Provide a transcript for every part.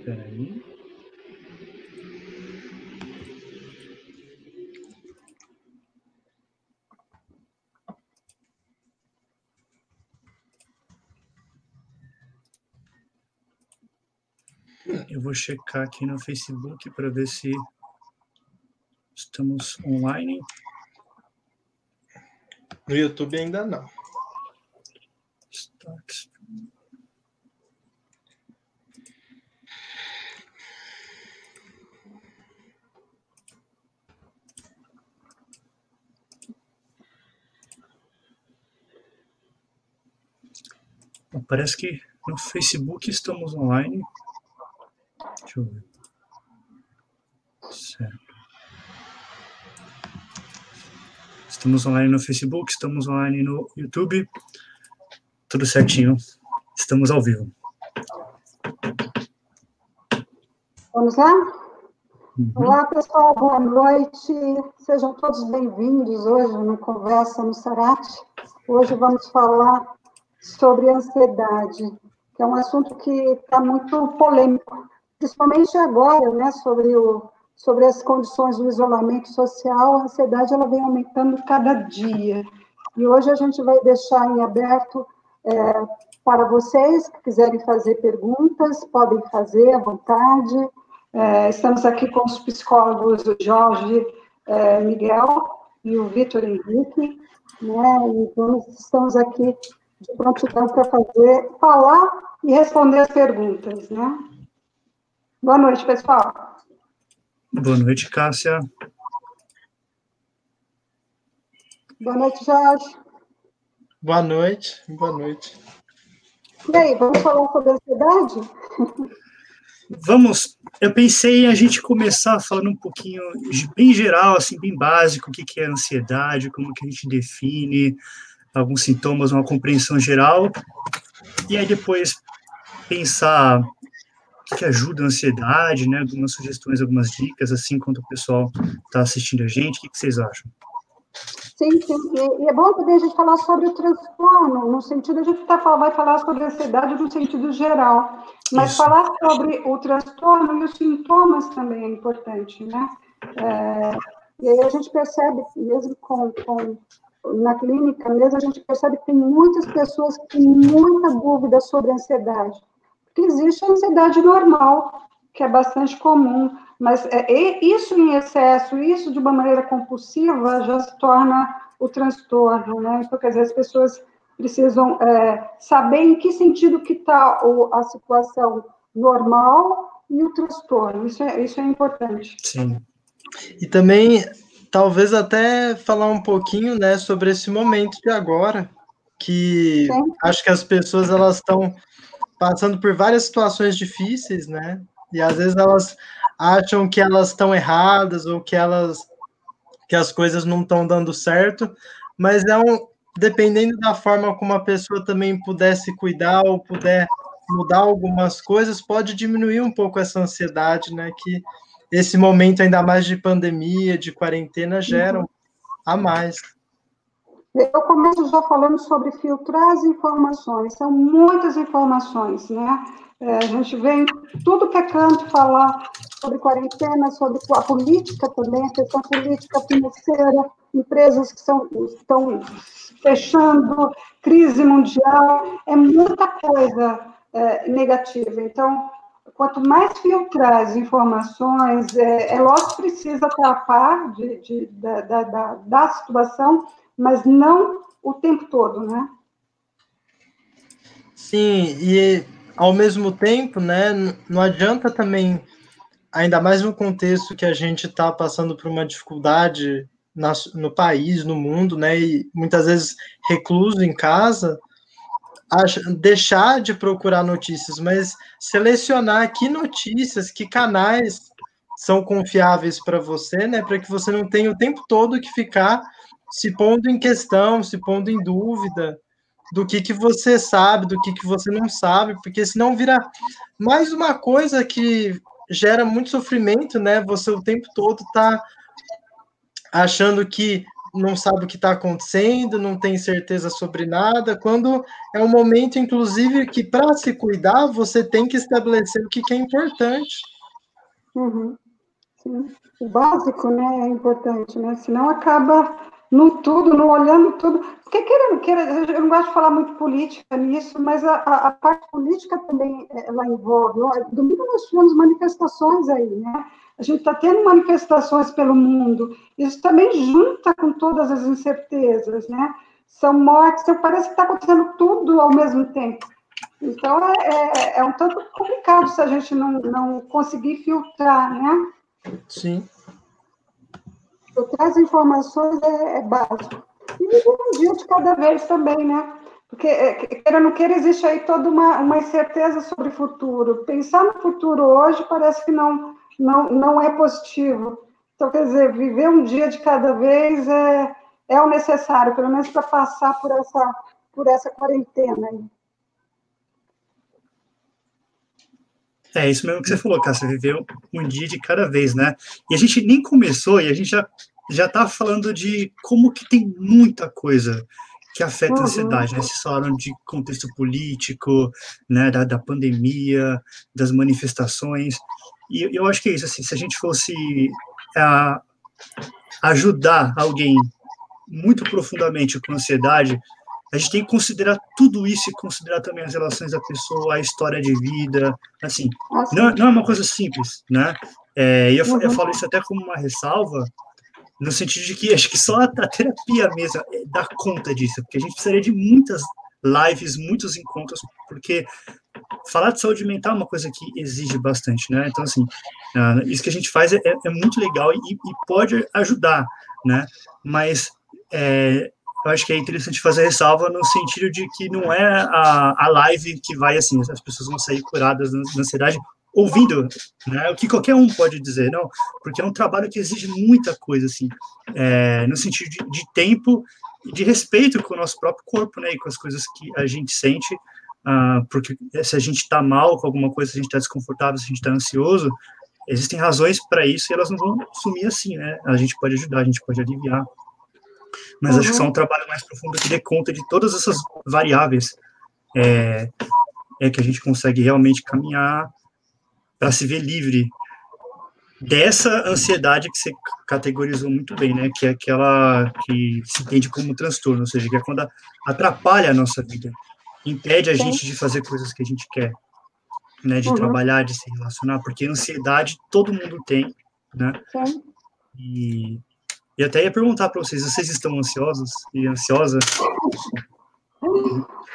Espera aí. Eu vou checar aqui no Facebook para ver se estamos online. No YouTube ainda não. Destaques. Bom, Parece que no Facebook estamos online. Deixa eu ver. Certo. Estamos online no Facebook, estamos online no YouTube. Tudo certinho. Estamos ao vivo. Vamos lá? Uhum. Olá, pessoal, boa noite. Sejam todos bem-vindos hoje no Conversa no Sarate. Hoje vamos falar sobre ansiedade, que é um assunto que está muito polêmico, principalmente agora, né, sobre, o, sobre as condições do isolamento social, a ansiedade ela vem aumentando cada dia. E hoje a gente vai deixar em aberto é, para vocês que quiserem fazer perguntas, podem fazer à vontade. É, estamos aqui com os psicólogos o Jorge é, Miguel e o Vitor Henrique, né? Então, estamos aqui de prontidão para fazer, falar e responder as perguntas, né? Boa noite, pessoal. Boa noite, Cássia. Boa noite, Jorge. Boa noite, boa noite. E aí, vamos falar sobre ansiedade? Vamos, eu pensei em a gente começar falando um pouquinho, de- bem geral, assim, bem básico, o que que é ansiedade, como que a gente define alguns sintomas, uma compreensão geral, e aí depois pensar o que ajuda a ansiedade, né, algumas sugestões, algumas dicas, assim, quando o pessoal está assistindo a gente, o que que vocês acham? Sim, sim. E, é bom também a gente falar sobre o transtorno, no sentido, a gente tá, vai falar sobre a ansiedade no sentido geral, mas Isso. falar sobre o transtorno e os sintomas também é importante, né? É, e aí a gente percebe, mesmo com, com na clínica mesmo, a gente percebe que tem muitas pessoas que têm muita dúvida sobre ansiedade. Porque existe a ansiedade normal, que é bastante comum, mas é, isso em excesso, isso de uma maneira compulsiva, já se torna o transtorno, né? Então, quer dizer, as pessoas precisam é, saber em que sentido que está a situação normal e o transtorno. Isso é, isso é importante. Sim. E também, talvez até falar um pouquinho, né, sobre esse momento de agora, que Sim. acho que as pessoas elas estão passando por várias situações difíceis, né? E às vezes elas acham que elas estão erradas ou que elas que as coisas não estão dando certo, mas é um dependendo da forma como a pessoa também puder se cuidar ou puder mudar algumas coisas, pode diminuir um pouco essa ansiedade, né? Que esse momento ainda mais de pandemia, de quarentena, geram a mais. Eu começo já falando sobre filtrar as informações, são muitas informações, né? É, a gente vem tudo que é canto falar sobre quarentena, sobre a política também, a questão política financeira, empresas que são, estão fechando, crise mundial, é muita coisa é, negativa. Então, quanto mais filtrar as informações, é, é lógico que precisa estar a par de, de, da, da, da, situação, mas não o tempo todo, né? Sim, e ao mesmo tempo, né, não adianta também, ainda mais no contexto que a gente está passando por uma dificuldade nas- no país, no mundo, né, e muitas vezes recluso em casa, deixar de procurar notícias, mas selecionar que notícias, que canais são confiáveis para você, né, para que você não tenha o tempo todo que ficar se pondo em questão, se pondo em dúvida do que, que você sabe, do que, que você não sabe, porque senão vira mais uma coisa que gera muito sofrimento, né? Você o tempo todo tá achando que não sabe o que está acontecendo, não tem certeza sobre nada, quando é um momento, inclusive, que para se cuidar, você tem que estabelecer o que, que é importante. Uhum. Sim. O básico né, é importante, né? Senão acaba no tudo, no olhando tudo. Porque querendo, querendo, eu não gosto de falar muito política nisso, mas a, a, parte política também ela envolve. Domingo nós tivemos manifestações aí, né? A gente está tendo manifestações pelo mundo. Isso também junta com todas as incertezas, né? São mortes, então parece que está acontecendo tudo ao mesmo tempo. Então é, é, é, um tanto complicado se a gente não, não conseguir filtrar, né? Sim. Filtrar as informações é, é básico. E um dia de cada vez também, né? Porque, é, queira ou não queira, existe aí toda uma, uma incerteza sobre o futuro. Pensar no futuro hoje parece que não, não, não é positivo. Então, quer dizer, viver um dia de cada vez é, é o necessário, pelo menos para passar por essa, por essa quarentena. É isso mesmo que você falou, Cássia, viver um dia de cada vez, né? E a gente nem começou e a gente já já tá falando de como que tem muita coisa que afeta uhum. a ansiedade, né? Vocês falaram de contexto político, né, da, da pandemia, das manifestações, e eu acho que é isso, assim, se a gente fosse uh, ajudar alguém muito profundamente com ansiedade, a gente tem que considerar tudo isso e considerar também as relações da pessoa, a história de vida, assim, não, não é uma coisa simples, né? É, eu, eu uhum. falo isso até como uma ressalva, no sentido de que acho que só a, a terapia mesmo é, dá conta disso, porque a gente precisaria de muitas lives, muitos encontros, porque falar de saúde mental é uma coisa que exige bastante, né? Então, assim, uh, isso que a gente faz é, é, é muito legal e, e, pode ajudar, né? Mas é, eu acho que é interessante fazer ressalva no sentido de que não é a, a live que vai, assim, as pessoas vão sair curadas da ansiedade ouvindo, né? O que qualquer um pode dizer, não, porque é um trabalho que exige muita coisa, assim, é, no sentido de, de tempo e de respeito com o nosso próprio corpo, né? E com as coisas que a gente sente, uh, porque se a gente está mal com alguma coisa, se a gente está desconfortável, se a gente está ansioso, existem razões para isso e elas não vão sumir assim, né? A gente pode ajudar, a gente pode aliviar. Mas uhum. acho que só um trabalho mais profundo que dê conta de todas essas variáveis é, é que a gente consegue realmente caminhar para se ver livre dessa ansiedade que você categorizou muito bem, né? Que é aquela que se entende como transtorno, ou seja, que é quando atrapalha a nossa vida impede a gente de fazer coisas que a gente quer, né? De uhum. trabalhar, de se relacionar, porque ansiedade todo mundo tem, né? Sim. E, e até ia perguntar para vocês, vocês estão ansiosos e ansiosas?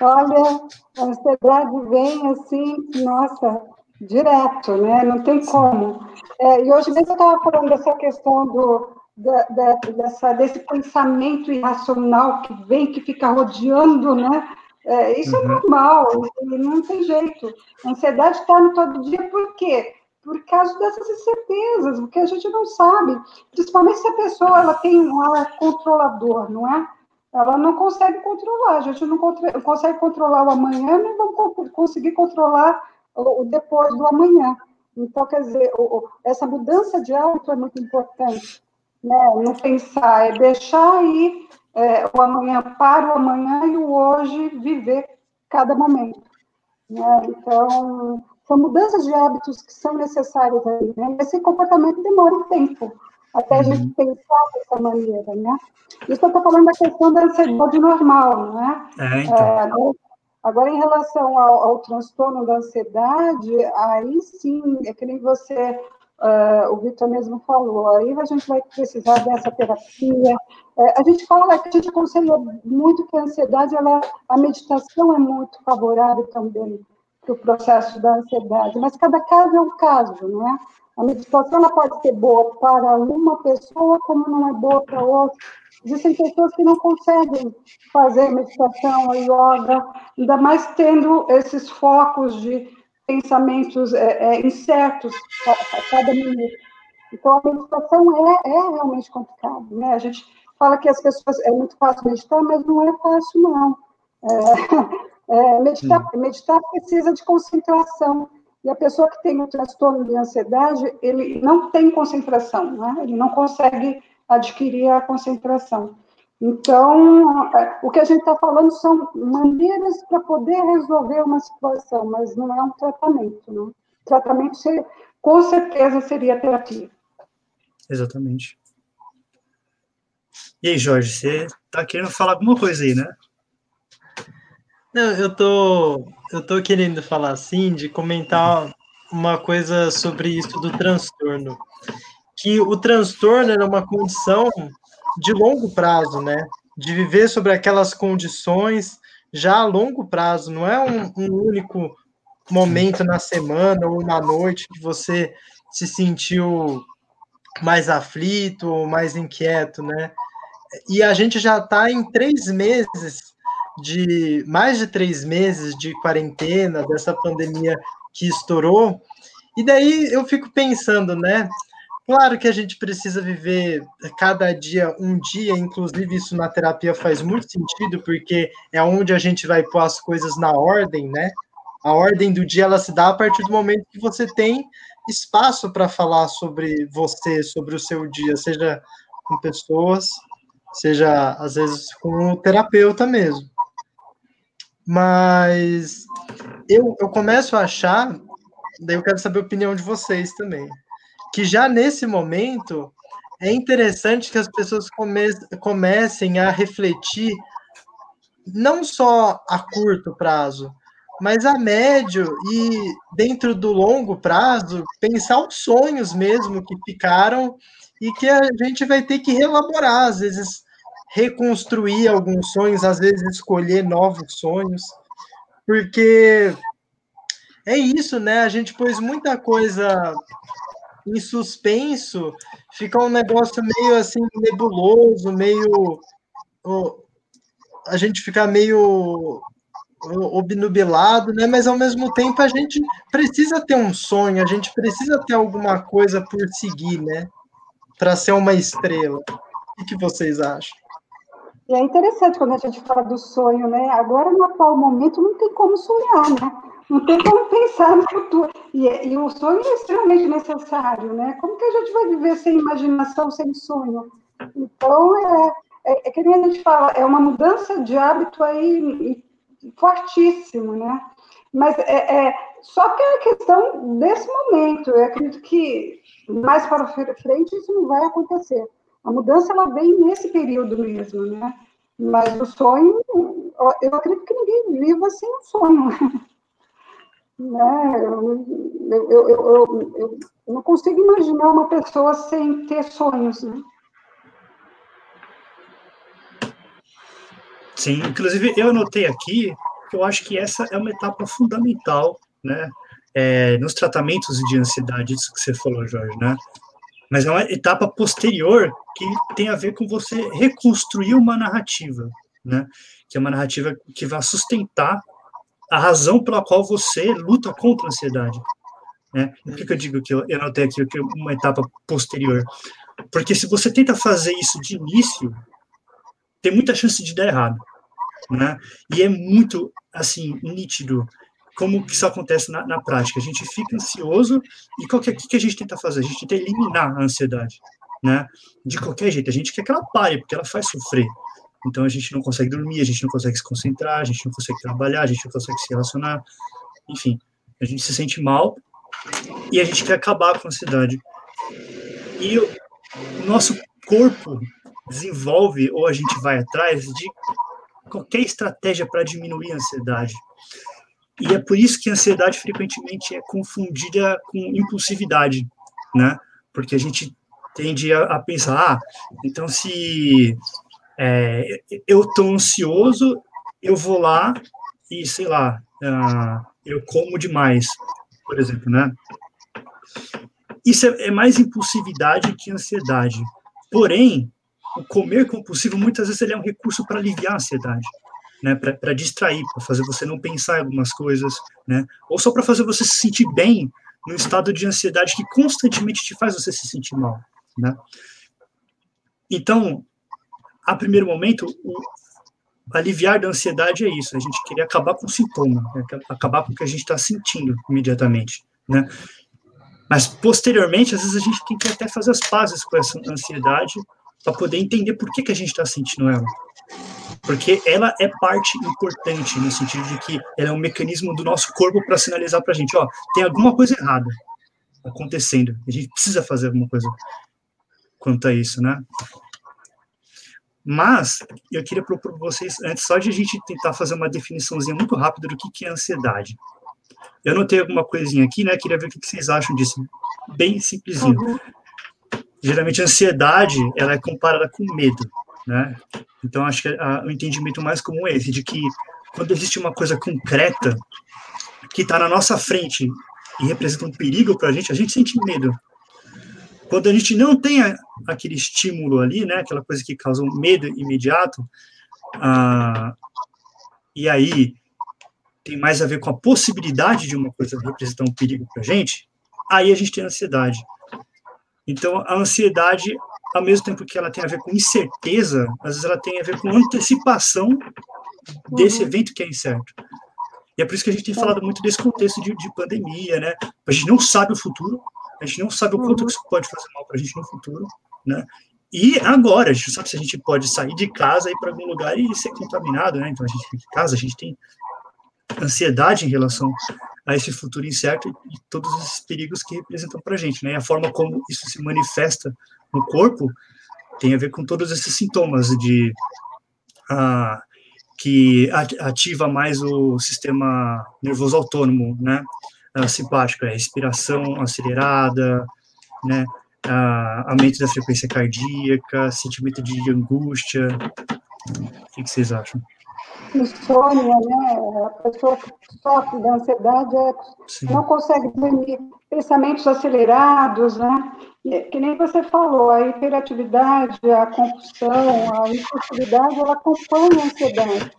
Olha, a ansiedade vem assim, nossa, direto, né? Não tem como. É, e hoje mesmo eu estava falando dessa questão do, da, da, dessa, desse pensamento irracional que vem, que fica rodeando, né? É, isso é uhum. é normal, não tem jeito. A ansiedade está no todo dia, por quê? Por causa dessas incertezas, porque a gente não sabe. Principalmente se a pessoa ela tem um ar controlador, não é? Ela não consegue controlar, a gente não consegue controlar o amanhã, nem vamos conseguir controlar o depois do amanhã. Então, quer dizer, essa mudança de hábito é muito importante. Né? Não pensar, é deixar ir é, o amanhã para o amanhã e o hoje viver cada momento. Né? Então, são mudanças de hábitos que são necessárias aí. Né? Esse comportamento demora um tempo até a gente uhum. pensar dessa maneira, né? Isso eu estou falando da questão da ansiedade normal, né? É, então. é, agora, agora, em relação ao, ao transtorno da ansiedade, aí sim, é que nem você Uh, o Vitor mesmo falou, aí a gente vai precisar dessa terapia. Uh, a gente fala que a gente aconselha muito que a ansiedade, ela, a meditação é muito favorável também para o processo da ansiedade, mas cada caso é um caso, não é? A meditação ela pode ser boa para uma pessoa, como não é boa para outra. Existem pessoas que não conseguem fazer meditação, a yoga, ainda mais tendo esses focos de pensamentos é, é, incertos a, cada minuto. Então, a meditação é, é realmente complicado, né? A gente fala que as pessoas é muito fácil meditar, mas não é fácil, não. É, é, meditar, meditar precisa de concentração. E a pessoa que tem o transtorno de ansiedade, ele não tem concentração, né? Ele não consegue adquirir a concentração. Então, é, o que a gente está falando são maneiras para poder resolver uma situação, mas não é um tratamento. Né? Tratamento, seria, com certeza, seria terapia. Exatamente. E aí, Jorge, você está querendo falar alguma coisa aí, né? Não, eu tô, eu tô querendo falar assim, de comentar uma coisa sobre isso do transtorno. Que o transtorno era uma condição de longo prazo, né? De viver sobre aquelas condições já a longo prazo, não é um, um único momento na semana ou na noite que você se sentiu mais aflito ou mais inquieto, né? E a gente já está em três meses de mais de três meses de quarentena dessa pandemia que estourou. E daí eu fico pensando, né? Claro que a gente precisa viver cada dia um dia, inclusive isso na terapia faz muito sentido, porque é onde a gente vai pôr as coisas na ordem, né? A ordem do dia ela se dá a partir do momento que você tem espaço para falar sobre você, sobre o seu dia, seja com pessoas, seja às vezes com o terapeuta mesmo. Mas eu, eu começo a achar, daí eu quero saber a opinião de vocês também que já nesse momento é interessante que as pessoas come comecem a refletir não só a curto prazo, mas a médio e dentro do longo prazo, pensar os sonhos mesmo que ficaram e que a gente vai ter que reelaborar, às vezes reconstruir alguns sonhos, às vezes escolher novos sonhos, porque é isso, né? A gente pôs muita coisa em suspenso, fica um negócio meio assim nebuloso, meio a gente fica meio obnubilado, né? Mas ao mesmo tempo a gente precisa ter um sonho, a gente precisa ter alguma coisa por seguir, né? Para ser uma estrela. O que vocês acham? E é interessante quando a gente fala do sonho, né? Agora, no atual momento, não tem como sonhar, né? Não tem como pensar no futuro. E, e, o sonho é extremamente necessário, né? Como que a gente vai viver sem imaginação, sem sonho? Então, é, é, é que nem a gente fala, é uma mudança de hábito aí fortíssimo, né? Mas é, é só que é questão desse momento. Eu acredito que mais para frente isso não vai acontecer. A mudança ela vem nesse período mesmo, né? Mas o sonho, eu acredito que ninguém viva sem um sonho. Né? Eu, eu, eu, eu, não consigo imaginar uma pessoa sem ter sonhos. Né? Sim, inclusive eu anotei aqui que eu acho que essa é uma etapa fundamental, né? É, nos tratamentos de ansiedade, isso que você falou, Jorge, né? Mas é uma etapa posterior que tem a ver com você reconstruir uma narrativa, né? Que é uma narrativa que vai sustentar a razão pela qual você luta contra a ansiedade. Né? Por que, que eu digo que eu, anotei aqui é uma etapa posterior? Porque se você tenta fazer isso de início, tem muita chance de dar errado. Né? E é muito, assim, nítido como que isso acontece na, na prática. A gente fica ansioso e o que, que a gente tenta fazer? A gente tenta eliminar a ansiedade, né? De qualquer jeito. A gente quer que ela pare, porque ela faz sofrer. Então a gente não consegue dormir, a gente não consegue se concentrar, a gente não consegue trabalhar, a gente não consegue se relacionar, enfim, a gente se sente mal e a gente quer acabar com a ansiedade. E o nosso corpo desenvolve ou a gente vai atrás de qualquer estratégia para diminuir a ansiedade. E é por isso que a ansiedade frequentemente é confundida com impulsividade, né? Porque a gente tende a, a pensar, ah, então se é, eu estou ansioso, eu vou lá e, sei lá, uh, eu como demais, por exemplo, né? Isso é, é mais impulsividade que ansiedade. Porém, o comer compulsivo, muitas vezes, ele é um recurso para aliviar a ansiedade, né? Para distrair, para fazer você não pensar em algumas coisas, né? Ou só para fazer você se sentir bem num estado de ansiedade que constantemente te faz você se sentir mal, né? Então, a primeiro momento, o aliviar da ansiedade é isso, a gente querer acabar com o sintoma, né? acabar com o que a gente está sentindo imediatamente, né? Mas, posteriormente, às vezes a gente tem que até fazer as pazes com essa ansiedade para poder entender por que, que a gente está sentindo ela. Porque ela é parte importante, no sentido de que ela é um mecanismo do nosso corpo para sinalizar para a gente: ó, tem alguma coisa errada acontecendo, a gente precisa fazer alguma coisa quanto a isso, né? Mas eu queria propor para vocês, antes só de a gente tentar fazer uma definiçãozinha muito rápida do que, que é ansiedade. Eu anotei alguma coisinha aqui, né? Queria ver o que, que vocês acham disso. Bem simplesinho. Uhum. Geralmente a ansiedade, ela é comparada com medo, né? Então acho que a, o entendimento mais comum é esse, de que quando existe uma coisa concreta que está na nossa frente e representa um perigo para a gente, a gente sente medo. Quando a gente não tem aquele estímulo ali, né, aquela coisa que causa um medo imediato, ah, e aí tem mais a ver com a possibilidade de uma coisa representar um perigo para a gente, aí a gente tem ansiedade. Então, a ansiedade, ao mesmo tempo que ela tem a ver com incerteza, às vezes ela tem a ver com antecipação desse uhum. evento que é incerto. E é por isso que a gente tem falado muito desse contexto de, de pandemia, né? A gente não sabe o futuro, a gente não sabe o quanto uhum. isso pode fazer mal para a gente no futuro, né? E agora, a gente não sabe se a gente pode sair de casa ir para algum lugar e ser contaminado, né? Então a gente fica em casa, a gente tem ansiedade em relação a esse futuro incerto e todos os perigos que representam para a gente, né? E a forma como isso se manifesta no corpo tem a ver com todos esses sintomas de ah, que ativa mais o sistema nervoso autônomo, né? Uh, simpático, é respiração acelerada, né? Uh, aumento da frequência cardíaca, sentimento de angústia. O que, que vocês acham? insônia, né? A pessoa que sofre da ansiedade é, não consegue dormir. Pensamentos acelerados, né? Que nem você falou, a hiperatividade, a compulsão, a impulsividade, ela acompanha a ansiedade.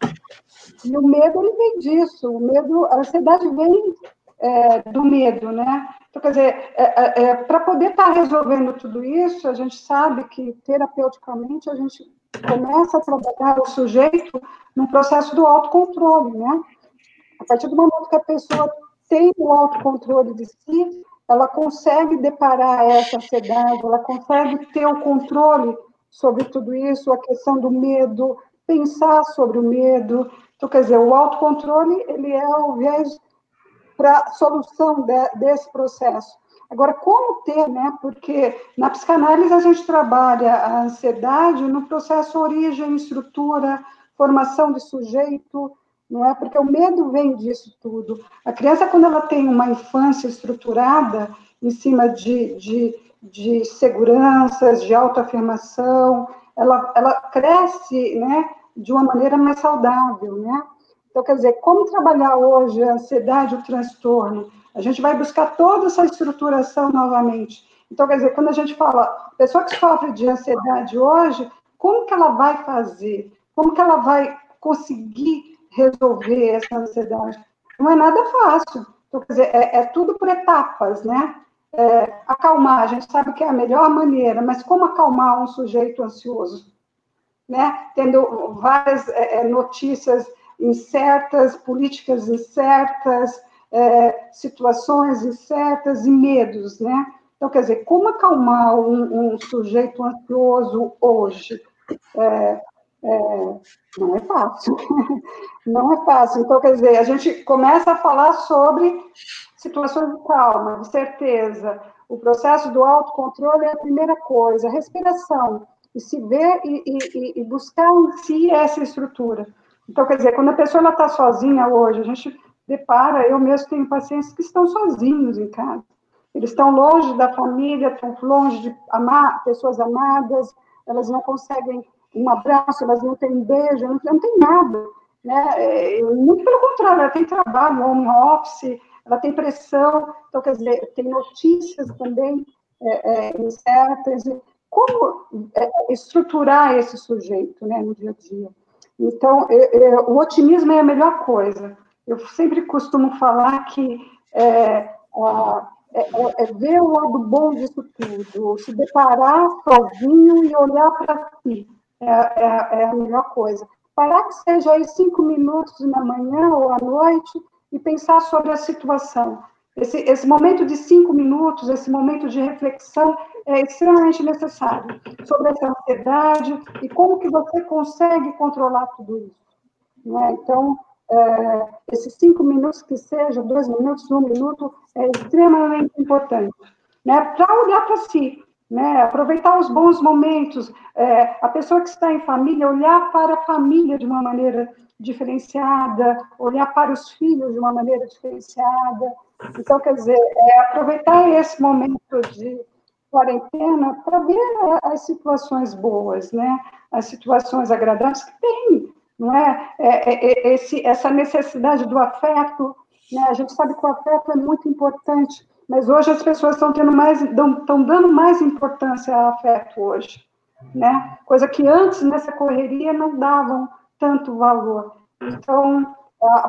E o medo, ele vem disso. O medo, a ansiedade vem é, do medo, né? Então, quer dizer, é, é, é para poder estar tá resolvendo tudo isso, a gente sabe que terapeuticamente a gente começa a trabalhar o sujeito no processo do autocontrole, né? A partir do momento que a pessoa tem o autocontrole de si, ela consegue deparar essa ansiedade, ela consegue ter o controle sobre tudo isso, a questão do medo, pensar sobre o medo. Então, quer dizer, o autocontrole, ele é o viés para solução de, desse processo. Agora, como ter, né? Porque na psicanálise a gente trabalha a ansiedade no processo origem, estrutura, formação de sujeito, não é? Porque o medo vem disso tudo. A criança, quando ela tem uma infância estruturada em cima de, de, de seguranças, de autoafirmação, ela, ela cresce, né? De uma maneira mais saudável, né? Então, quer dizer, como trabalhar hoje a ansiedade, o transtorno? A gente vai buscar toda essa estruturação novamente. Então, quer dizer, quando a gente fala, pessoa que sofre de ansiedade hoje, como que ela vai fazer? Como que ela vai conseguir resolver essa ansiedade? Não é nada fácil. Então, quer dizer, é, é tudo por etapas, né? É, acalmar, a gente sabe que é a melhor maneira, mas como acalmar um sujeito ansioso? Né? Tendo várias é, é notícias incertas, políticas incertas, é, situações incertas e medos, né? Então, quer dizer, como acalmar um, um sujeito ansioso hoje? É, é, não é fácil. não é fácil. Então, quer dizer, a gente começa a falar sobre situações de calma, de certeza. O processo do autocontrole é a primeira coisa, a respiração, e se ver e, e, e buscar em si essa estrutura. Então, quer dizer, quando a pessoa está sozinha hoje, a gente depara, eu mesmo tenho pacientes que estão sozinhos em casa. Eles estão longe da família, estão longe de amar, pessoas amadas, elas não conseguem um abraço, elas não têm beijo, não, não tem nada. Né? É, muito pelo contrário, ela tem trabalho, home office, ela tem pressão, então, quer dizer, tem notícias também é, é, incertas. Como é, estruturar esse sujeito né, no dia a dia? Então, é, é, o otimismo é a melhor coisa. Eu sempre costumo falar que é, é, é, é ver o lado bom disso tudo, se deparar sozinho e olhar para si, é, é, é, a melhor coisa. Parar que seja aí cinco minutos na manhã ou à noite e pensar sobre a situação. Esse, esse momento de cinco minutos, esse momento de reflexão é extremamente necessário sobre essa ansiedade e como que você consegue controlar tudo isso. Né? Então, é, esses cinco minutos que seja, dois minutos, um minuto, é extremamente importante, né? Para olhar para si, né? Aproveitar os bons momentos, é, a pessoa que está em família, olhar para a família de uma maneira diferenciada, olhar para os filhos de uma maneira diferenciada. Então, quer dizer, é, aproveitar esse momento de quarentena para ver as situações boas, né? As situações agradáveis que tem, não é? é, é, é esse, essa necessidade do afeto, né? A gente sabe que o afeto é muito importante, mas hoje as pessoas estão tendo mais, estão dando mais importância ao afeto hoje, né? Coisa que antes nessa correria não davam tanto valor. Então,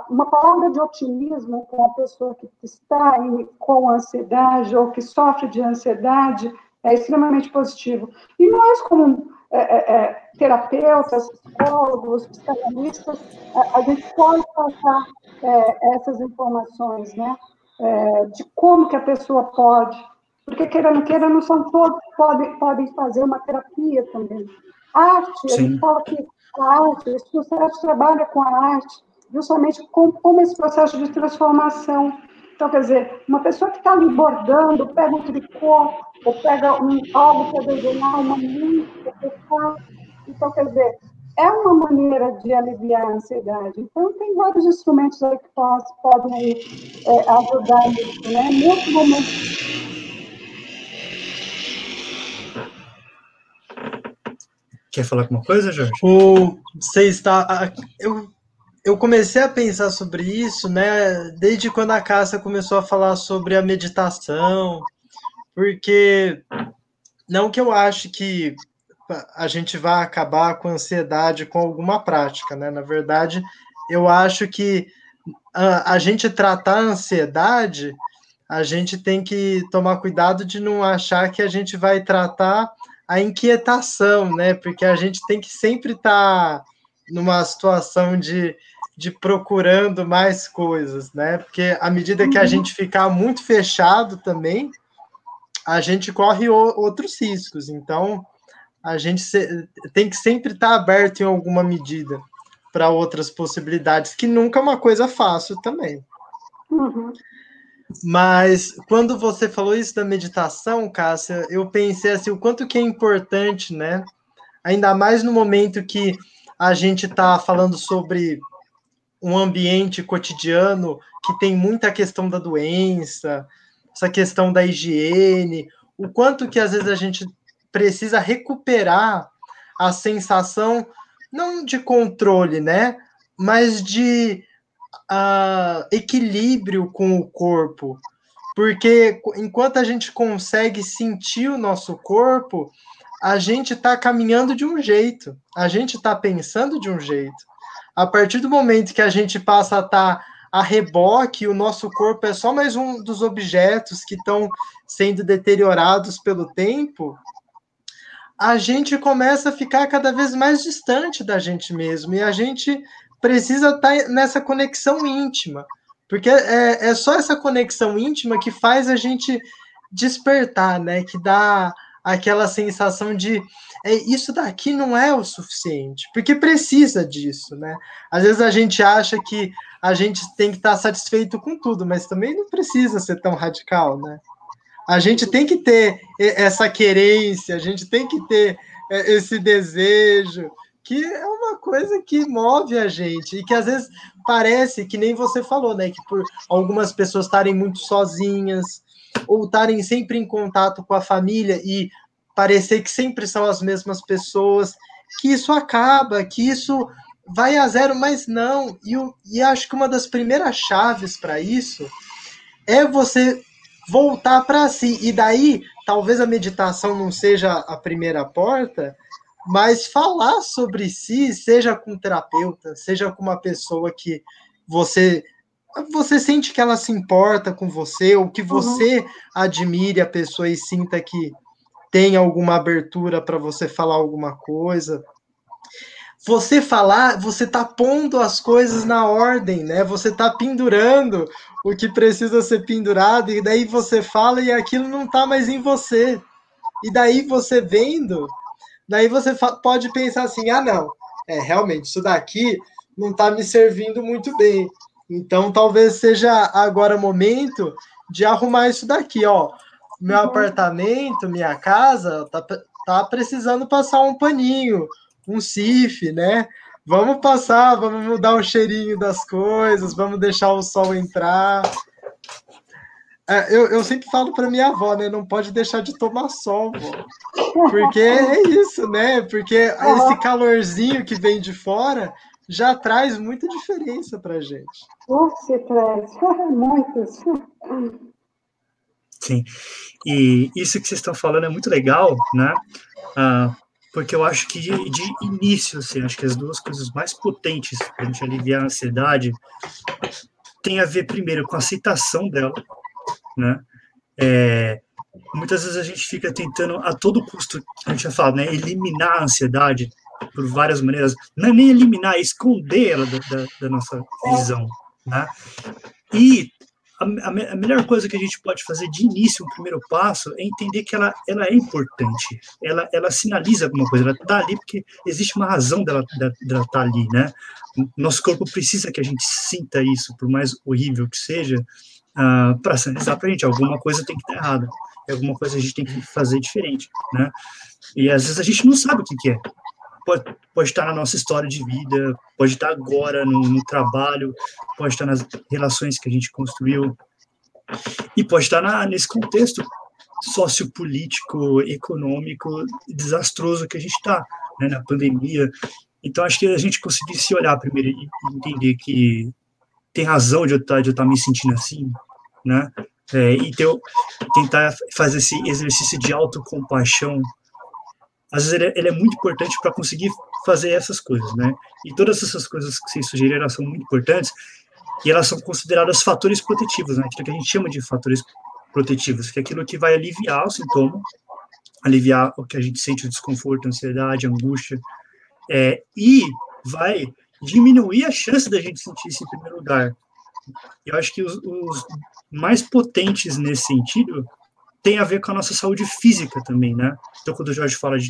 uma palavra de otimismo para a pessoa que está com ansiedade ou que sofre de ansiedade é extremamente positivo. E nós, como é, é, é terapeutas, psicólogos, psicanalistas, a, a gente pode passar é, essas informações, né? É, de como que a pessoa pode, porque queira ou não queira, não são todos que podem, podem fazer uma terapia também. Arte, Sim. a gente fala que a arte, o sucesso trabalha com a arte, justamente com, com esse processo de transformação. Então, quer dizer, uma pessoa que está ali bordando, pega um tricô, ou pega um, algo para desenhar, uma música, então, quer dizer, é uma maneira de aliviar a ansiedade. Então, tem vários instrumentos aí que podem aí, é, ajudar nisso, né? Nesse momento. Quer falar alguma coisa, Jorge? O, você está. Eu, eu comecei a pensar sobre isso, né? Desde quando a Cássia começou a falar sobre a meditação, porque não que eu ache que a gente vai acabar com a ansiedade com alguma prática, né? Na verdade, eu acho que a, a gente tratar a ansiedade, a gente tem que tomar cuidado de não achar que a gente vai tratar a inquietação, né? Porque a gente tem que sempre estar tá numa situação de, de procurando mais coisas, né? Porque à medida que a uhum. gente ficar muito fechado também, a gente corre o, outros riscos. Então, a gente se, tem que sempre estar aberto em alguma medida para outras possibilidades, que nunca é uma coisa fácil também. Uhum. Mas quando você falou isso da meditação, Cássia, eu pensei assim, o quanto que é importante, né? Ainda mais no momento que a gente está falando sobre um ambiente cotidiano que tem muita questão da doença, essa questão da higiene, o quanto que às vezes a gente precisa recuperar a sensação não de controle, né, mas de uh, equilíbrio com o corpo, porque enquanto a gente consegue sentir o nosso corpo, a gente está caminhando de um jeito, a gente está pensando de um jeito. A partir do momento que a gente passa a estar tá a reboque, o nosso corpo é só mais um dos objetos que estão sendo deteriorados pelo tempo, a gente começa a ficar cada vez mais distante da gente mesmo e a gente precisa estar tá nessa conexão íntima, porque é, é só essa conexão íntima que faz a gente despertar, né? Que dá aquela sensação de é, isso daqui não é o suficiente, porque precisa disso, né? Às vezes a gente acha que a gente tem que estar satisfeito com tudo, mas também não precisa ser tão radical, né? A gente tem que ter essa querência, a gente tem que ter é, esse desejo, que é uma coisa que move a gente e que às vezes parece que nem você falou, né? Que por algumas pessoas estarem muito sozinhas ou estarem sempre em contato com a família e parecer que sempre são as mesmas pessoas, que isso acaba, que isso vai a zero, mas não. E, e acho que uma das primeiras chaves para isso é você voltar para si. E daí, talvez a meditação não seja a primeira porta, mas falar sobre si, seja com um terapeuta, seja com uma pessoa que você você sente que ela se importa com você ou que você uhum. admire a pessoa e sinta que tem alguma abertura para você falar alguma coisa. você falar, você tá pondo as coisas na ordem, né? Você tá pendurando o que precisa ser pendurado, e daí você fala e aquilo não tá mais em você. E daí você vendo, daí você pode pensar assim: ah, não, é realmente isso daqui não tá me servindo muito bem. Então talvez seja agora o momento de arrumar isso daqui, ó. Meu uhum. apartamento, minha casa, tá, tá precisando passar um paninho um CIF, né? Vamos passar, vamos mudar o cheirinho das coisas, vamos deixar o sol entrar. É, eu, eu sempre falo para minha avó, né? Não pode deixar de tomar sol, vó. porque é isso, né? Porque esse calorzinho que vem de fora já traz muita diferença para gente. Você traz muitos. Sim, e isso que vocês estão falando é muito legal, né? Ah, porque eu acho que de, de, início, assim, acho que as duas coisas mais potentes para a gente aliviar a ansiedade tem a ver primeiro com a aceitação dela, né? É, muitas vezes a gente fica tentando a todo custo, a gente já fala, né, eliminar a ansiedade por várias maneiras, não é nem eliminar, é esconder da, da, da nossa visão, né? E a, a, melhor coisa que a gente pode fazer de início, um primeiro passo, é entender que ela, ela é importante. Ela, ela sinaliza alguma coisa, ela está ali porque existe uma razão dela estar tá ali, né? Nosso corpo precisa que a gente sinta isso, por mais horrível que seja, uh, ah, para sinalizar para a gente. Alguma coisa tem que estar tá errada, alguma coisa a gente tem que fazer diferente, né? E às vezes a gente não sabe o que, que é pode, pode estar na nossa história de vida, pode estar agora no, no trabalho, pode estar nas relações que a gente construiu, e pode estar na, nesse contexto sociopolítico, econômico desastroso que a gente está, né, na pandemia. Então, acho que a gente conseguir se olhar primeiro e entender que tem razão de eu estar, tá, estar tá me sentindo assim, né? É, e ter, tentar fazer esse exercício de autocompaixão às vezes ele é, ele é muito importante para conseguir fazer essas coisas, né? E todas essas coisas que vocês sugeriram são muito importantes e elas são consideradas fatores protetivos, né? Aquilo que a gente chama de fatores protetivos, que é aquilo que vai aliviar o sintoma, aliviar o que a gente sente, o desconforto, a ansiedade, a angústia, é, e vai diminuir a chance da gente sentir isso em primeiro lugar. Eu acho que os, os mais potentes nesse sentido tem a ver com a nossa saúde física também, né? Então, quando o Jorge fala de,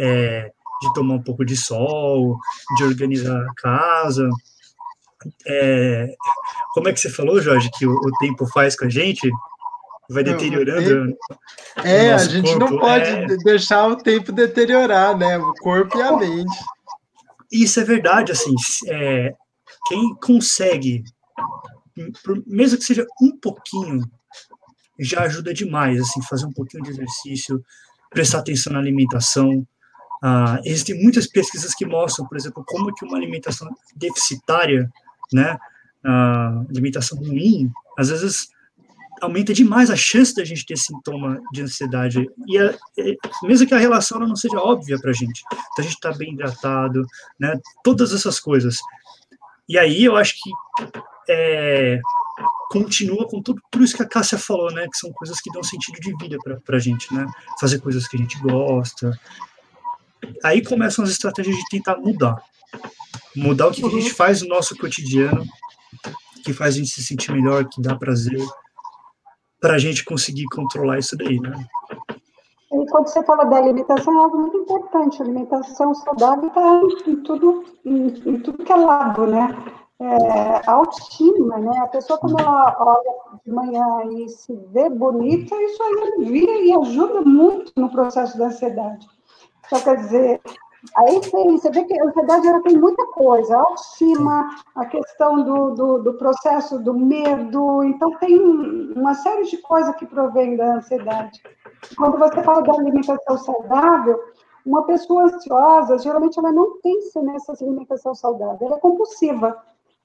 é, de tomar um pouco de sol, de organizar a casa, é, como é que você falou, Jorge, que o, o tempo faz com a gente? Vai deteriorando. É, a gente corpo. não pode é... deixar o tempo deteriorar, né? O corpo e a mente. Isso é verdade, assim, é, quem consegue, mesmo que seja um pouquinho já ajuda demais, assim, fazer um pouquinho de exercício, prestar atenção na alimentação. Ah, existem muitas pesquisas que mostram, por exemplo, como que uma alimentação deficitária, né, alimentação ruim, às vezes aumenta demais a chance da gente ter sintoma de ansiedade. E a, mesmo que a relação não seja óbvia para a gente, então a gente está bem hidratado, né, todas essas coisas. E aí eu acho que é, continua com tudo, tudo isso que a Cássia falou, né? Que são coisas que dão sentido de vida para a gente, né? Fazer coisas que a gente gosta. Aí começam as estratégias de tentar mudar. Mudar o que, uhum. que a gente faz no nosso cotidiano, que faz a gente se sentir melhor, que dá prazer, para a gente conseguir controlar isso daí, né? E quando você fala da alimentação, é algo muito importante. A alimentação saudável está em tudo, em, em tudo que é lado, né? É, autoestima, né? A pessoa, quando ela olha de manhã e se vê bonita, isso aí alivia e ajuda muito no processo da ansiedade. Então, quer dizer, aí tem, você vê que a ansiedade ela tem muita coisa, a autoestima, a questão do, do, do, processo do medo, então tem uma série de coisas que provém da ansiedade. Quando você fala da alimentação saudável, uma pessoa ansiosa, geralmente ela não pensa nessa alimentação saudável, ela é compulsiva.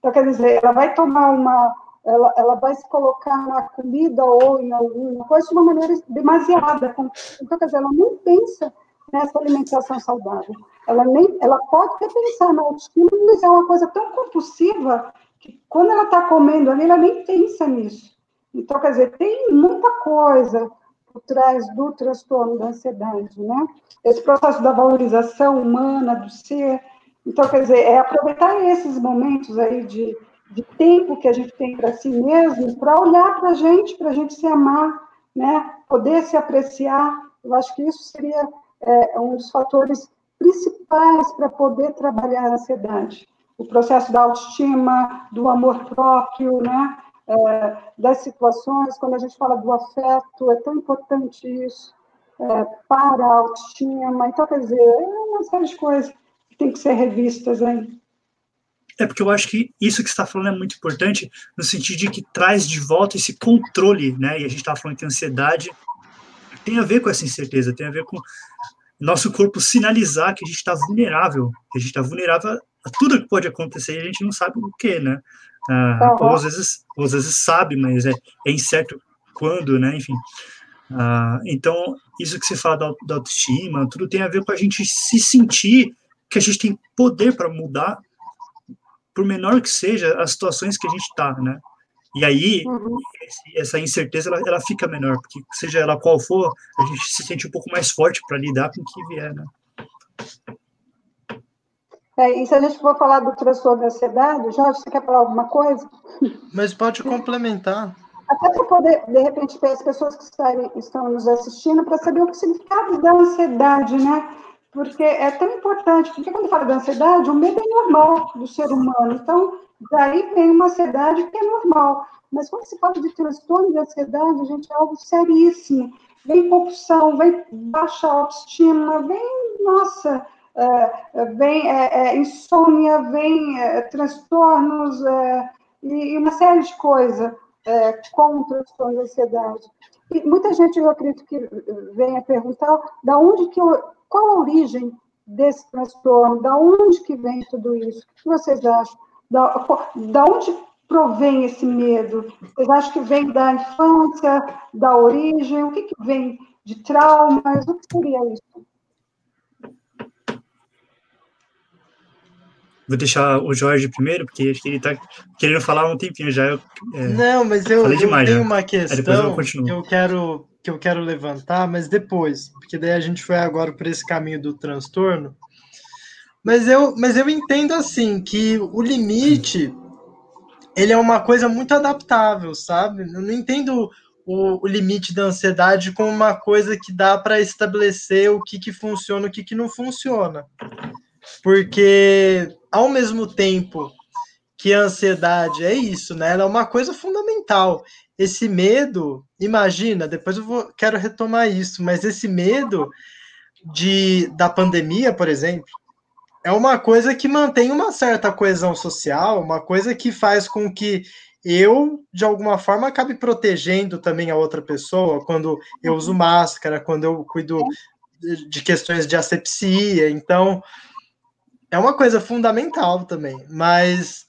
Então, quer dizer, ela vai tomar uma. Ela, ela vai se colocar na comida ou em alguma coisa de uma maneira demasiada. Então, quer dizer, ela não pensa nessa alimentação saudável. Ela, nem, ela pode até pensar na autoestima, mas é uma coisa tão compulsiva que quando ela está comendo ali, ela nem pensa nisso. Então, quer dizer, tem muita coisa por trás do transtorno da ansiedade, né? Esse processo da valorização humana do ser, Então, quer dizer, é aproveitar esses momentos aí de, de tempo que a gente tem para si mesmo, para olhar para a gente, para a gente se amar, né? poder se apreciar. Eu acho que isso seria é, um dos fatores principais para poder trabalhar a ansiedade. O processo da autoestima, do amor próprio, né? É, das situações, quando a gente fala do afeto, é tão importante isso é, para a autoestima. Então, quer dizer, é uma série de coisas que tem que ser revistas aí. É porque eu acho que isso que você está falando é muito importante, no sentido de que traz de volta esse controle, né? E a gente estava falando que a ansiedade tem a ver com essa incerteza, tem a ver com nosso corpo sinalizar que a gente está vulnerável, que a gente está vulnerável a tudo que pode acontecer e a gente não sabe o que, né? Ah, uhum. ou, às vezes, ou às vezes sabe, mas é, é incerto quando, né? Enfim. Ah, então, isso que você fala da, da autoestima, tudo tem a ver com a gente se sentir que a gente tem poder para mudar, por menor que seja, as situações que a gente está, né? E aí, uhum. essa incerteza, ela, ela, fica menor, porque seja ela qual for, a gente se sente um pouco mais forte para lidar com o que vier, né? É, e se a gente for falar do transtorno da ansiedade, Jorge, você quer falar alguma coisa? Mas pode complementar. Até para poder, de repente, ter as pessoas que estarem, estão nos assistindo para saber o significado da ansiedade, né? Porque é tão importante, porque quando fala da ansiedade, o medo é normal do ser humano. Então, daí vem uma ansiedade que é normal. Mas quando se fala de transtorno de ansiedade, a gente, é algo seríssimo. Vem compulsão, vem baixa autoestima, vem, nossa, é, vem é, é, insônia, vem é, transtornos é, e, e, uma série de coisas é, com transtorno de ansiedade. E muita gente, eu acredito que venha perguntar, da onde que eu, qual a origem desse transtorno, da onde que vem tudo isso? O que vocês acham? Da, da onde provém esse medo? Vocês acham que vem da infância, da origem? O que, que vem de traumas? O que seria isso? Vou deixar o Jorge primeiro, porque acho que ele está querendo falar há um tempinho já. Eu, é, Não, mas eu, eu demais, tenho já. uma questão eu que eu quero que eu quero levantar, mas depois, porque daí a gente foi agora por esse caminho do transtorno. Mas eu, mas eu entendo assim que o limite ele é uma coisa muito adaptável, sabe? Eu não entendo o, o limite da ansiedade como uma coisa que dá para estabelecer o que, que funciona, o que, que não funciona. Porque ao mesmo tempo que a ansiedade é isso, né? Ela é uma coisa fundamental. Esse medo, imagina, depois eu vou, quero retomar isso, mas esse medo de da pandemia, por exemplo, é uma coisa que mantém uma certa coesão social, uma coisa que faz com que eu, de alguma forma, acabe protegendo também a outra pessoa quando eu uso máscara, quando eu cuido de questões de asepsia. Então, é uma coisa fundamental também, mas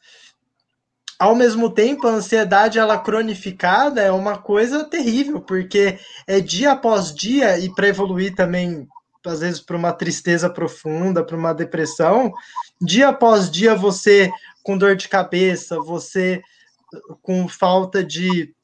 ao mesmo tempo a ansiedade ela cronificada é uma coisa terrível, porque é dia após dia e para evoluir também às vezes para uma tristeza profunda, para uma depressão, dia após dia você com dor de cabeça, você com falta de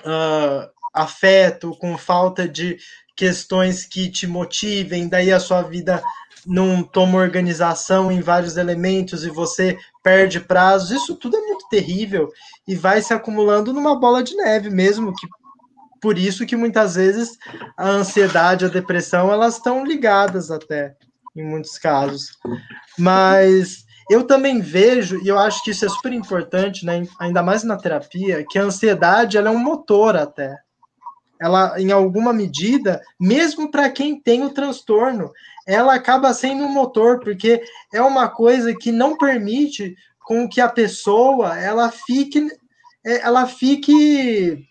uh, afeto, com falta de questões que te motivem, daí a sua vida não toma organização em vários elementos e você perde prazos, isso tudo é muito terrível e vai se acumulando numa bola de neve mesmo, que por isso que muitas vezes a ansiedade, a depressão, elas estão ligadas até, em muitos casos. Mas eu também vejo, e eu acho que isso é super importante, né, ainda mais na terapia, que a ansiedade ela é um motor até. Ela, em alguma medida, mesmo para quem tem o transtorno, ela acaba sendo um motor, porque é uma coisa que não permite com que a pessoa ela fique ela fique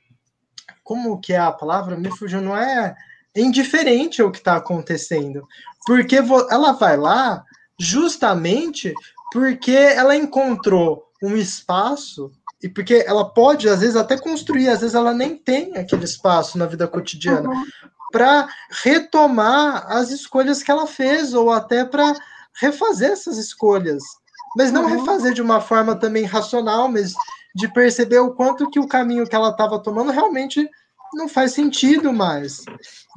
como que é a palavra? Me fugiu, não é indiferente ao que está acontecendo. Porque ela vai lá justamente porque ela encontrou um espaço e porque ela pode, às vezes, até construir, às vezes ela nem tem aquele espaço na vida cotidiana, uhum. Para retomar as escolhas que ela fez, ou até para refazer essas escolhas. Mas não uhum. refazer de uma forma também racional, mas de perceber o quanto que o caminho que ela estava tomando realmente não faz sentido mais.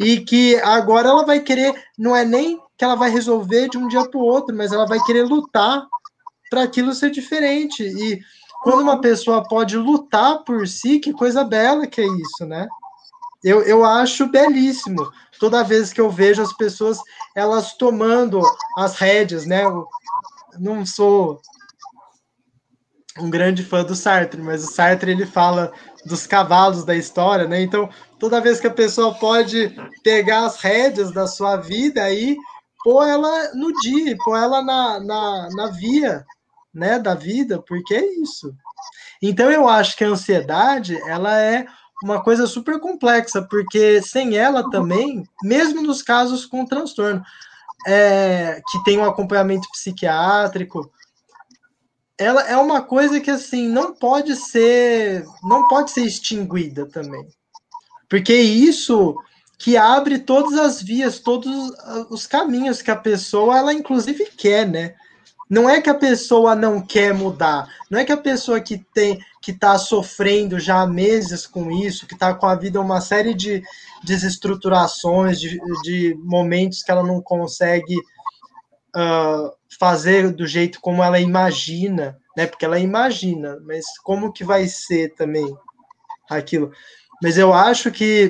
E que agora ela vai querer, não é nem que ela vai resolver de um dia para o outro, mas ela vai querer lutar para aquilo ser diferente. E quando uma pessoa pode lutar por si, que coisa bela que é isso, né? Eu, eu acho belíssimo toda vez que eu vejo as pessoas elas tomando as rédeas, né? Eu não sou um grande fã do Sartre, mas o Sartre ele fala dos cavalos da história, né? Então, toda vez que a pessoa pode pegar as rédeas da sua vida aí, pôr ela no dia, pôr ela na, na, na via, né, da vida, porque é isso. Então, eu acho que a ansiedade, ela é uma coisa super complexa, porque sem ela também, mesmo nos casos com transtorno, é, que tem um acompanhamento psiquiátrico, ela é uma coisa que assim não pode ser não pode ser extinguida também. Porque isso que abre todas as vias todos os caminhos que a pessoa ela inclusive quer né? Não é que a pessoa não quer mudar não é que a pessoa que tem que está sofrendo já há meses com isso que está com a vida uma série de desestruturações de, de momentos que ela não consegue uh, fazer do jeito como ela imagina, né? Porque ela imagina, mas como que vai ser também aquilo? Mas eu acho que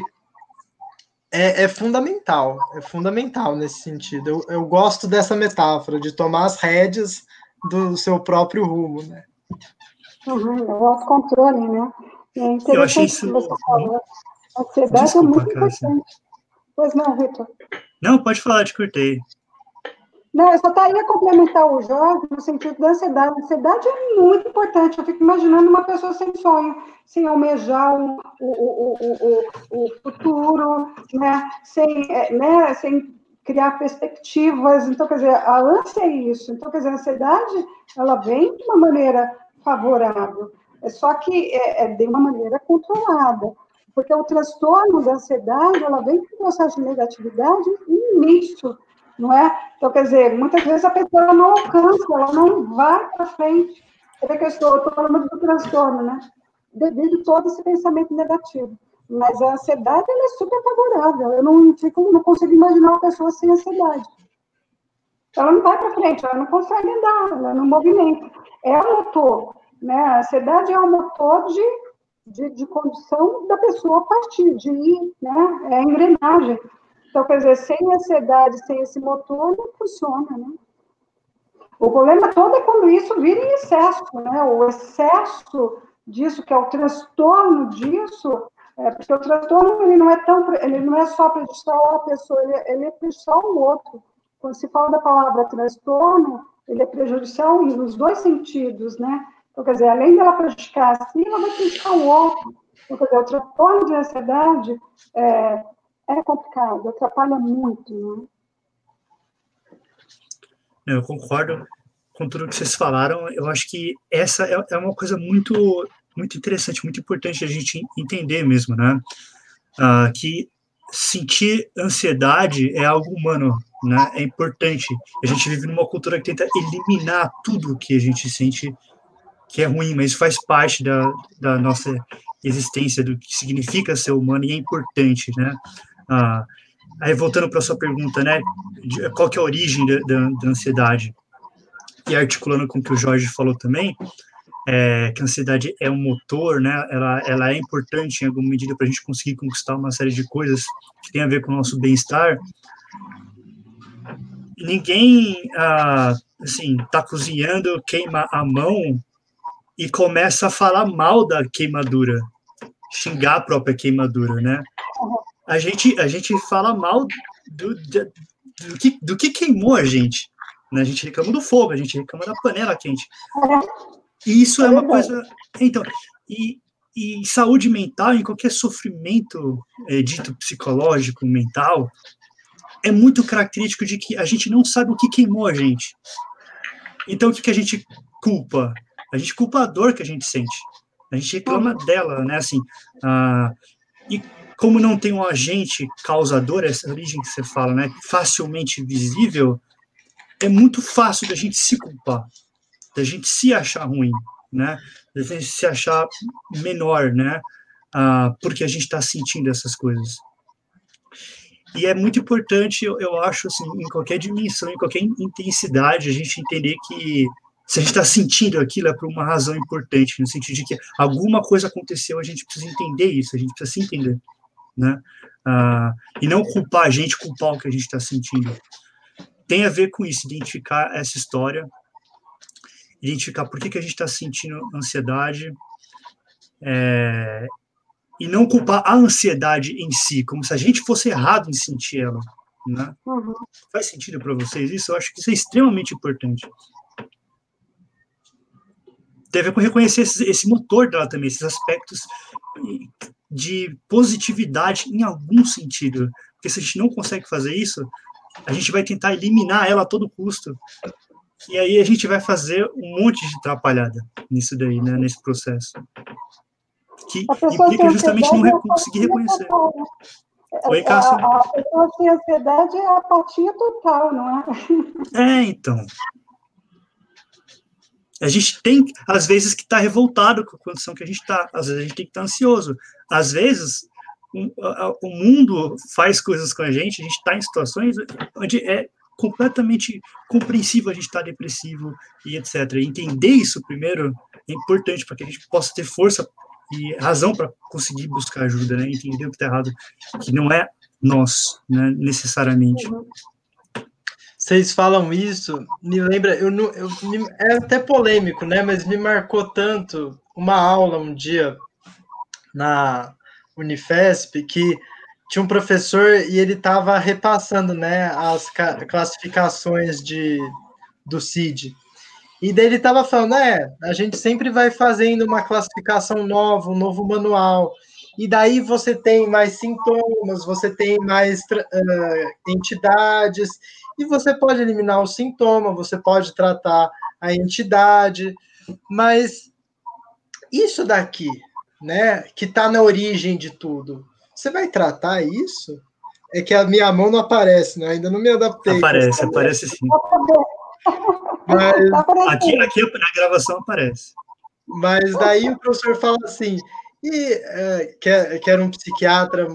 é, é fundamental, é fundamental nesse sentido. Eu, eu, gosto dessa metáfora de tomar as rédeas do seu próprio rumo, né? Uhum, o autocontrole, né? É eu achei isso. Você falou. A ansiedade Desculpa, é muito importante. Pois não, Vitor. Não, pode falar, te cortei. Não, eu só estaria complementar o Jorge no sentido da ansiedade. A ansiedade é muito importante. Eu fico imaginando uma pessoa sem sonho, sem almejar o, o, o, o, futuro, né? Sem, é, né? sem criar perspectivas. Então, quer dizer, a ânsia é isso. Então, quer dizer, a ansiedade, ela vem de uma maneira favorável. É só que é, é de uma maneira controlada. Porque o transtorno da ansiedade, ela vem com um processo de negatividade imenso não é? Então, quer dizer, muitas vezes a pessoa não alcança, ela não vai para frente. É que eu estou, estou falando do transtorno, né? Devido a todo esse pensamento negativo. Mas a ansiedade, ela é super favorável. Eu não, fico, não consigo imaginar uma pessoa sem ansiedade. Ela não vai para frente, ela não consegue andar, ela não movimenta. É o motor, né? A ansiedade é o motor de, de, de condução da pessoa a partir, de ir, né? É a engrenagem. Então, quer dizer, sem ansiedade, sem esse motor, não funciona, né? O problema todo é quando isso vira em excesso, né? O excesso disso, que é o transtorno disso, é, porque o transtorno ele não é tão, ele não é só prejudicial a pessoa, ele, ele é prejudicial ao outro. Quando se fala da palavra transtorno, ele é prejudicial nos dois sentidos, né? Então, quer dizer, além dela prejudicar a si, ela vai prejudicar o outro. Então, quer dizer, o transtorno de ansiedade é, é complicado, atrapalha muito, né? Eu concordo com tudo que vocês falaram. Eu acho que essa é, é uma coisa muito, muito interessante, muito importante a gente entender mesmo, né? Ah, que sentir ansiedade é algo humano, né? É importante. A gente vive numa cultura que tenta eliminar tudo que a gente sente que é ruim, mas faz parte da, da nossa existência, do que significa ser humano e é importante, né? Ah, aí voltando para sua pergunta, né, de, qual que é a origem da, da, da, ansiedade? E articulando com o que o Jorge falou também, é, que a ansiedade é um motor, né, ela, ela é importante em alguma medida para a gente conseguir conquistar uma série de coisas que tem a ver com o nosso bem-estar. Ninguém, ah, assim, está cozinhando, queima a mão e começa a falar mal da queimadura, xingar a própria queimadura, né? a gente, a gente fala mal do, do, do, que, do que queimou a gente. Né? A gente reclama do fogo, a gente reclama da panela quente. E isso é, é uma coisa. Então, e, e saúde mental, em qualquer sofrimento é, dito psicológico, mental, é muito característico de que a gente não sabe o que queimou a gente. Então, o que, que a gente culpa? A gente culpa a dor que a gente sente. A gente reclama dela, né? Assim, ah, e como não tem um agente causador, essa origem que você fala, né, facilmente visível, é muito fácil da gente se culpar, da gente se achar ruim, né, da gente se achar menor, né, ah, porque a gente está sentindo essas coisas. E é muito importante, eu, eu acho, assim, em qualquer dimensão, em qualquer intensidade, a gente entender que se a gente está sentindo aquilo é por uma razão importante, no sentido de que alguma coisa aconteceu, a gente precisa entender isso, a gente precisa se entender, né? Ah, e não culpar a gente, culpar o que a gente está sentindo. Tem a ver com isso, identificar essa história, identificar por que, que a gente está sentindo ansiedade, é, e não culpar a ansiedade em si, como se a gente fosse errado em sentir ela. Né? Uhum. Faz sentido para vocês isso? Eu acho que isso é extremamente importante. Deve reconhecer esse, esse motor dela também, esses aspectos de positividade em algum sentido. Porque se a gente não consegue fazer isso, a gente vai tentar eliminar ela a todo custo. E aí a gente vai fazer um monte de atrapalhada nisso daí, né, nesse processo que implica justamente não conseguir reconhecer. Oi, Cássio. A, a pessoa sem ansiedade é apatia total, não é? É, então. A gente tem, às vezes, que estar tá revoltado com a condição que a gente está. Às vezes, a gente tem que estar tá ansioso. Às vezes, um, a, o mundo faz coisas com a gente, a gente está em situações onde é completamente compreensível a gente estar tá depressivo e etc. E entender isso primeiro é importante para que a gente possa ter força e razão para conseguir buscar ajuda, né? Entender o que está errado, que não é nós, né? Necessariamente. Vocês falam isso, me lembra, eu não, eu, me, é até polêmico, né? Mas me marcou tanto uma aula um dia na Unifesp que tinha um professor e ele estava repassando, né, as classificações de do CID. E daí ele estava falando, é, a gente sempre vai fazendo uma classificação nova, um novo manual. E daí você tem mais sintomas, você tem mais uh, entidades, e você pode eliminar o sintoma, você pode tratar a entidade, mas isso daqui, né, que está na origem de tudo, você vai tratar isso? É que a minha mão não aparece, né? Ainda não me adaptei. Aparece, aparece sim. Mas, aqui, aqui na gravação aparece. Mas daí o professor fala assim, e é, que, que, era um psiquiatra,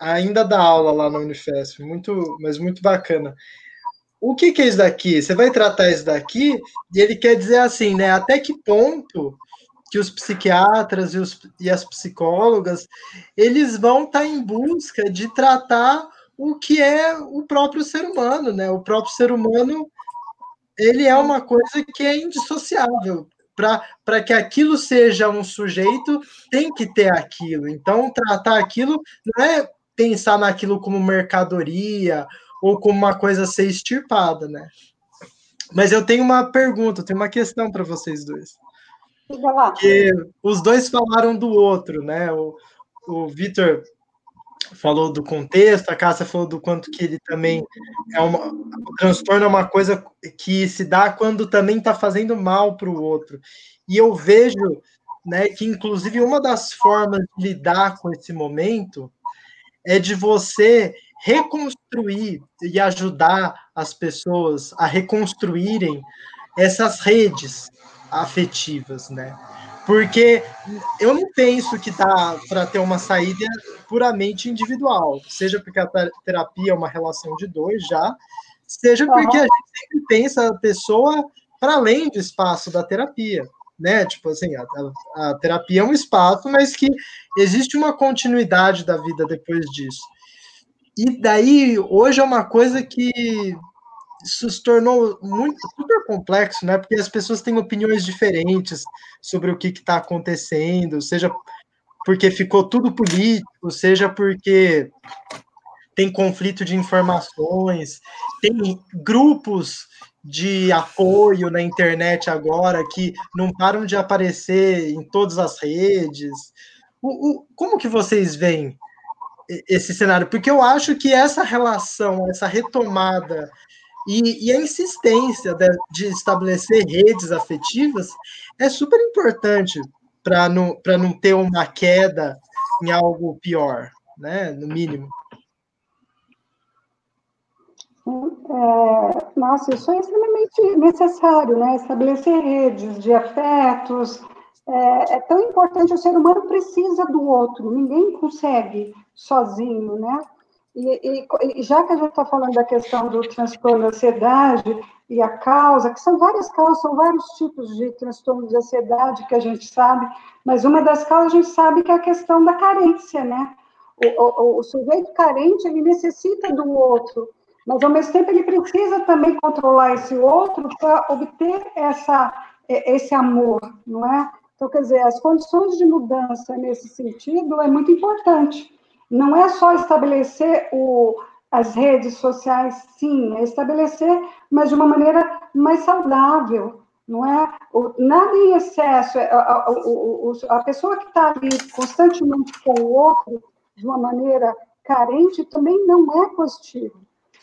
ainda dá aula lá na Unifesp, muito, mas muito bacana. O que, que é isso daqui? Você vai tratar isso daqui, e ele quer dizer assim, né? Até que ponto que os psiquiatras e, os, e as psicólogas eles vão estar tá em busca de tratar o que é o próprio ser humano, né? O próprio ser humano ele é uma coisa que é indissociável. Para que aquilo seja um sujeito, tem que ter aquilo. Então, tratar aquilo não é pensar naquilo como mercadoria ou como uma coisa a ser extirpada, né? Mas eu tenho uma pergunta, tenho uma questão para vocês dois. Porque os dois falaram do outro, né? O, o Vitor falou do contexto, a Cássia falou do quanto que ele também é uma. O transtorno é uma coisa que se dá quando também está fazendo mal para o outro. E eu vejo né, que, inclusive, uma das formas de lidar com esse momento é de você reconstruir e ajudar as pessoas a reconstruírem essas redes afetivas, né? Porque eu não penso que dá para ter uma saída puramente individual, seja porque a terapia é uma relação de dois já, seja porque a gente sempre pensa a pessoa para além do espaço da terapia, né? Tipo assim, a, a, terapia é um espaço, mas que existe uma continuidade da vida depois disso. E daí, hoje é uma coisa que isso se tornou muito super complexo, né? Porque as pessoas têm opiniões diferentes sobre o que está acontecendo, seja porque ficou tudo político, seja porque tem conflito de informações, tem grupos de apoio na internet agora que não param de aparecer em todas as redes. O, o, como que vocês veem esse cenário? Porque eu acho que essa relação, essa retomada e, e a insistência de, de, estabelecer redes afetivas é super importante para não, não ter uma queda em algo pior, né? No mínimo. É, nossa, isso é extremamente necessário, né? Estabelecer redes de afetos. É, é, tão importante, o ser humano precisa do outro, ninguém consegue sozinho, né? E, e, já que a gente está falando da questão do transtorno de ansiedade e a causa, que são várias causas, são vários tipos de transtorno de ansiedade que a gente sabe, mas uma das causas a gente sabe que é a questão da carência, né? O, o, o sujeito carente, ele necessita do outro, mas ao mesmo tempo ele precisa também controlar esse outro para obter essa, esse amor, não é? Então, quer dizer, as condições de mudança nesse sentido é muito importante. Não é só estabelecer o, as redes sociais, sim, é estabelecer, mas de uma maneira mais saudável, não é? O, nada em excesso. É, a, a, a, a pessoa que está ali constantemente com o outro, de uma maneira carente, também não é positivo.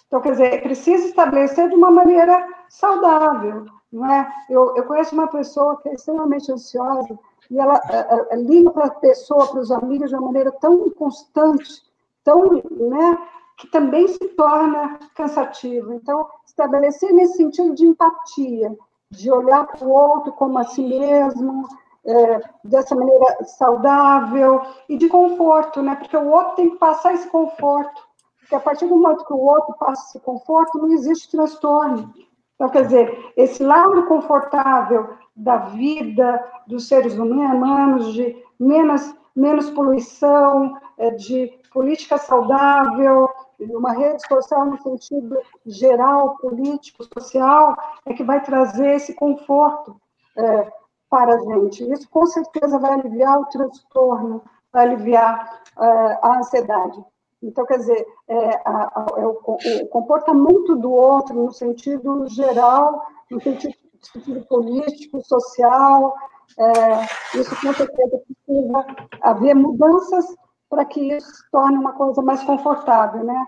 Então, quer dizer, precisa estabelecer de uma maneira saudável, não é? Eu, eu conheço uma pessoa que é extremamente ansiosa, e ela a, a, liga para a pessoa, para os amigos, de uma maneira tão constante, tão, né, que também se torna cansativo. Então, estabelecer nesse sentido de empatia, de olhar para o outro como a si mesmo, é, dessa maneira saudável e de conforto, né? Porque o outro tem que passar esse conforto. Porque a partir do momento que o outro passa esse conforto, não existe transtorno. Então, quer dizer, esse lado confortável da vida dos seres humanos, de menos, menos poluição, é, de política saudável, uma rede social no sentido geral, político, social, é que vai trazer esse conforto é, para a gente. Isso, com certeza, vai aliviar o transtorno, vai aliviar é, a ansiedade. Então, quer dizer, é, a, a, é o, o, comportamento do outro no sentido geral, no sentido sentido político, social, é, isso com certeza precisa haver mudanças para que isso se torne uma coisa mais confortável, né?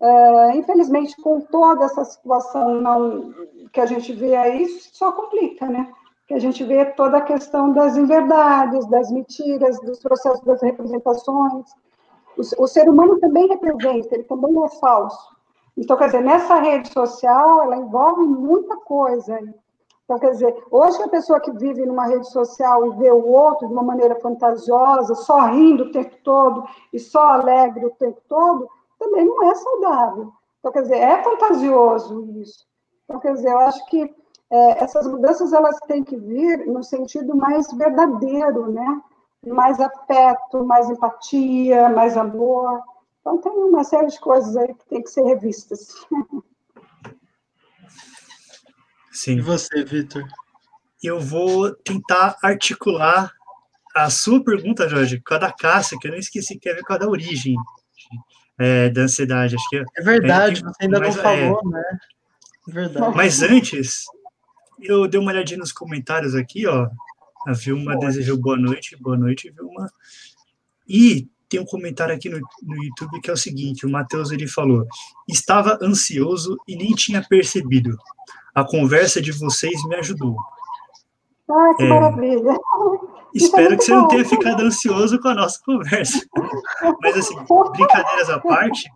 É, infelizmente, com toda essa situação não, que a gente vê aí, só complica, né? Que a gente vê toda a questão das inverdades, das mentiras, dos processos das representações. O, o ser humano também representa, ele também é falso. Então, quer dizer, nessa rede social, ela envolve muita coisa. Então, quer dizer, hoje a pessoa que vive numa rede social e vê o outro de uma maneira fantasiosa, só rindo o tempo todo e só alegre o tempo todo, também não é saudável. Então, quer dizer, é fantasioso isso. Então, quer dizer, eu acho que é, essas mudanças elas têm que vir no sentido mais verdadeiro, né? Mais afeto, mais empatia, mais amor. Então, tem uma série de coisas aí que tem que ser revistas. Sim. E você, Vitor? Eu vou tentar articular a sua pergunta, Jorge, com a da Cássia, que eu não esqueci, que é com a da origem é, da ansiedade. Acho que é verdade, é, você ainda não falou, é, né? É verdade. Mas antes, eu dei uma olhadinha nos comentários aqui, ó. A Vilma desejou boa noite, boa noite, Vilma. E tem um comentário aqui no, no YouTube que é o seguinte: o Matheus ele falou, estava ansioso e nem tinha percebido a conversa de vocês me ajudou. Ah, que é, maravilha. Espero que você não tenha ficado ansioso com a nossa conversa. Mas, assim, brincadeiras à parte,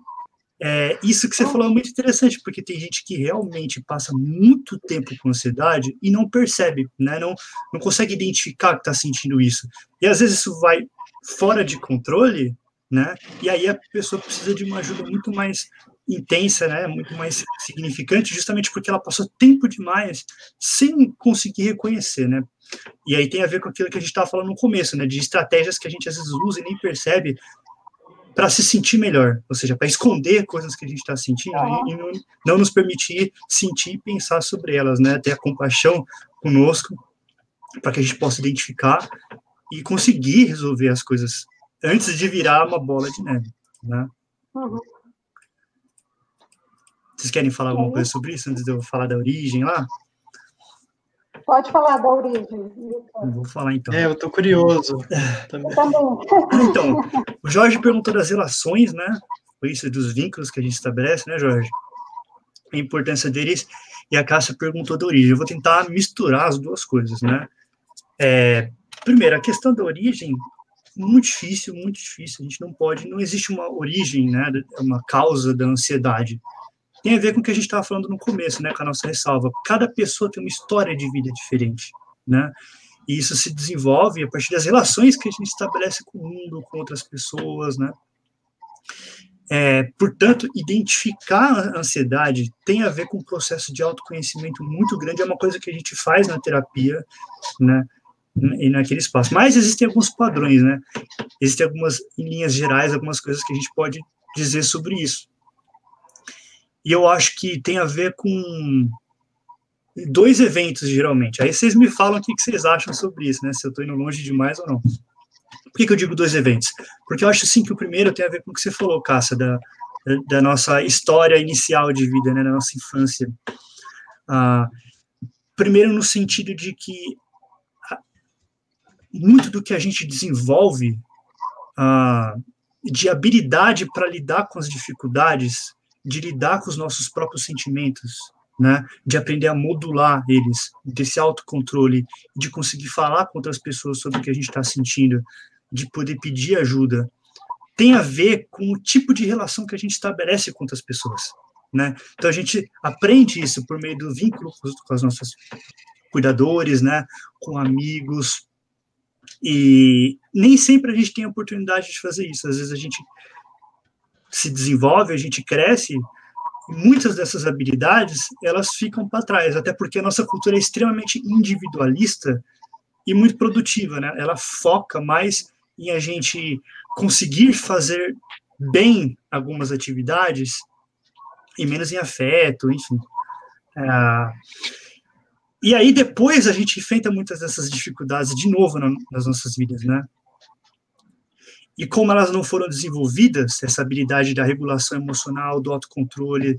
é, isso que você falou é muito interessante, porque tem gente que realmente passa muito tempo com ansiedade e não percebe, né? não, não consegue identificar que está sentindo isso. E às vezes isso vai fora de controle, né? E aí a pessoa precisa de uma ajuda muito mais intensa, né, muito mais significante, justamente porque ela passou tempo demais sem conseguir reconhecer, né? E aí tem a ver com aquilo que a gente estava falando no começo, né, de estratégias que a gente às vezes usa e nem percebe para se sentir melhor, ou seja, para esconder coisas que a gente está sentindo e, e não, não, nos permitir sentir e pensar sobre elas, né? Ter a compaixão conosco para que a gente possa identificar e conseguir resolver as coisas antes de virar uma bola de neve, né? Uhum. Vocês querem falar alguma coisa sobre isso antes de eu falar da origem lá? Pode falar da origem. Eu vou falar então. É, eu tô curioso. Também. Então, o Jorge perguntou das relações, né? Isso, dos vínculos que a gente estabelece, né, Jorge? A importância deles. E a Cássia perguntou da origem. Eu vou tentar misturar as duas coisas, né? É, primeiro, a questão da origem muito difícil, muito difícil. A gente não pode, não existe uma origem, né, uma causa da ansiedade tem a ver com o que a gente estava falando no começo, né, com a nossa ressalva. Cada pessoa tem uma história de vida diferente, né? E isso se desenvolve a partir das relações que a gente estabelece com o mundo, com outras pessoas, né? É, portanto, identificar a ansiedade tem a ver com um processo de autoconhecimento muito grande, é uma coisa que a gente faz na terapia, né, e naquele espaço. Mas existem alguns padrões, né? Existem algumas, linhas gerais, algumas coisas que a gente pode dizer sobre isso. E eu acho que tem a ver com dois eventos, geralmente. Aí vocês me falam o que vocês acham sobre isso, né? Se eu estou indo longe demais ou não. Por que, que, eu digo dois eventos? Porque eu acho, sim, que o primeiro tem a ver com o que você falou, Cássia, da, da nossa história inicial de vida, né? Da nossa infância. Ah, primeiro, no sentido de que muito do que a gente desenvolve ah, de habilidade para lidar com as dificuldades, de lidar com os nossos próprios sentimentos, né, de aprender a modular eles, desse autocontrole, de conseguir falar com outras pessoas sobre o que a gente está sentindo, de poder pedir ajuda, tem a ver com o tipo de relação que a gente estabelece com outras pessoas, né? Então a gente aprende isso por meio do vínculo com os nossos cuidadores, né, com amigos, e nem sempre a gente tem a oportunidade de fazer isso. Às vezes a gente se desenvolve, a gente cresce, muitas dessas habilidades elas ficam para trás, até porque a nossa cultura é extremamente individualista e muito produtiva, né? Ela foca mais em a gente conseguir fazer bem algumas atividades e menos em afeto, enfim. É, e aí depois a gente enfrenta muitas dessas dificuldades de novo nas nossas vidas, né? E como elas não foram desenvolvidas, essa habilidade da regulação emocional, do autocontrole,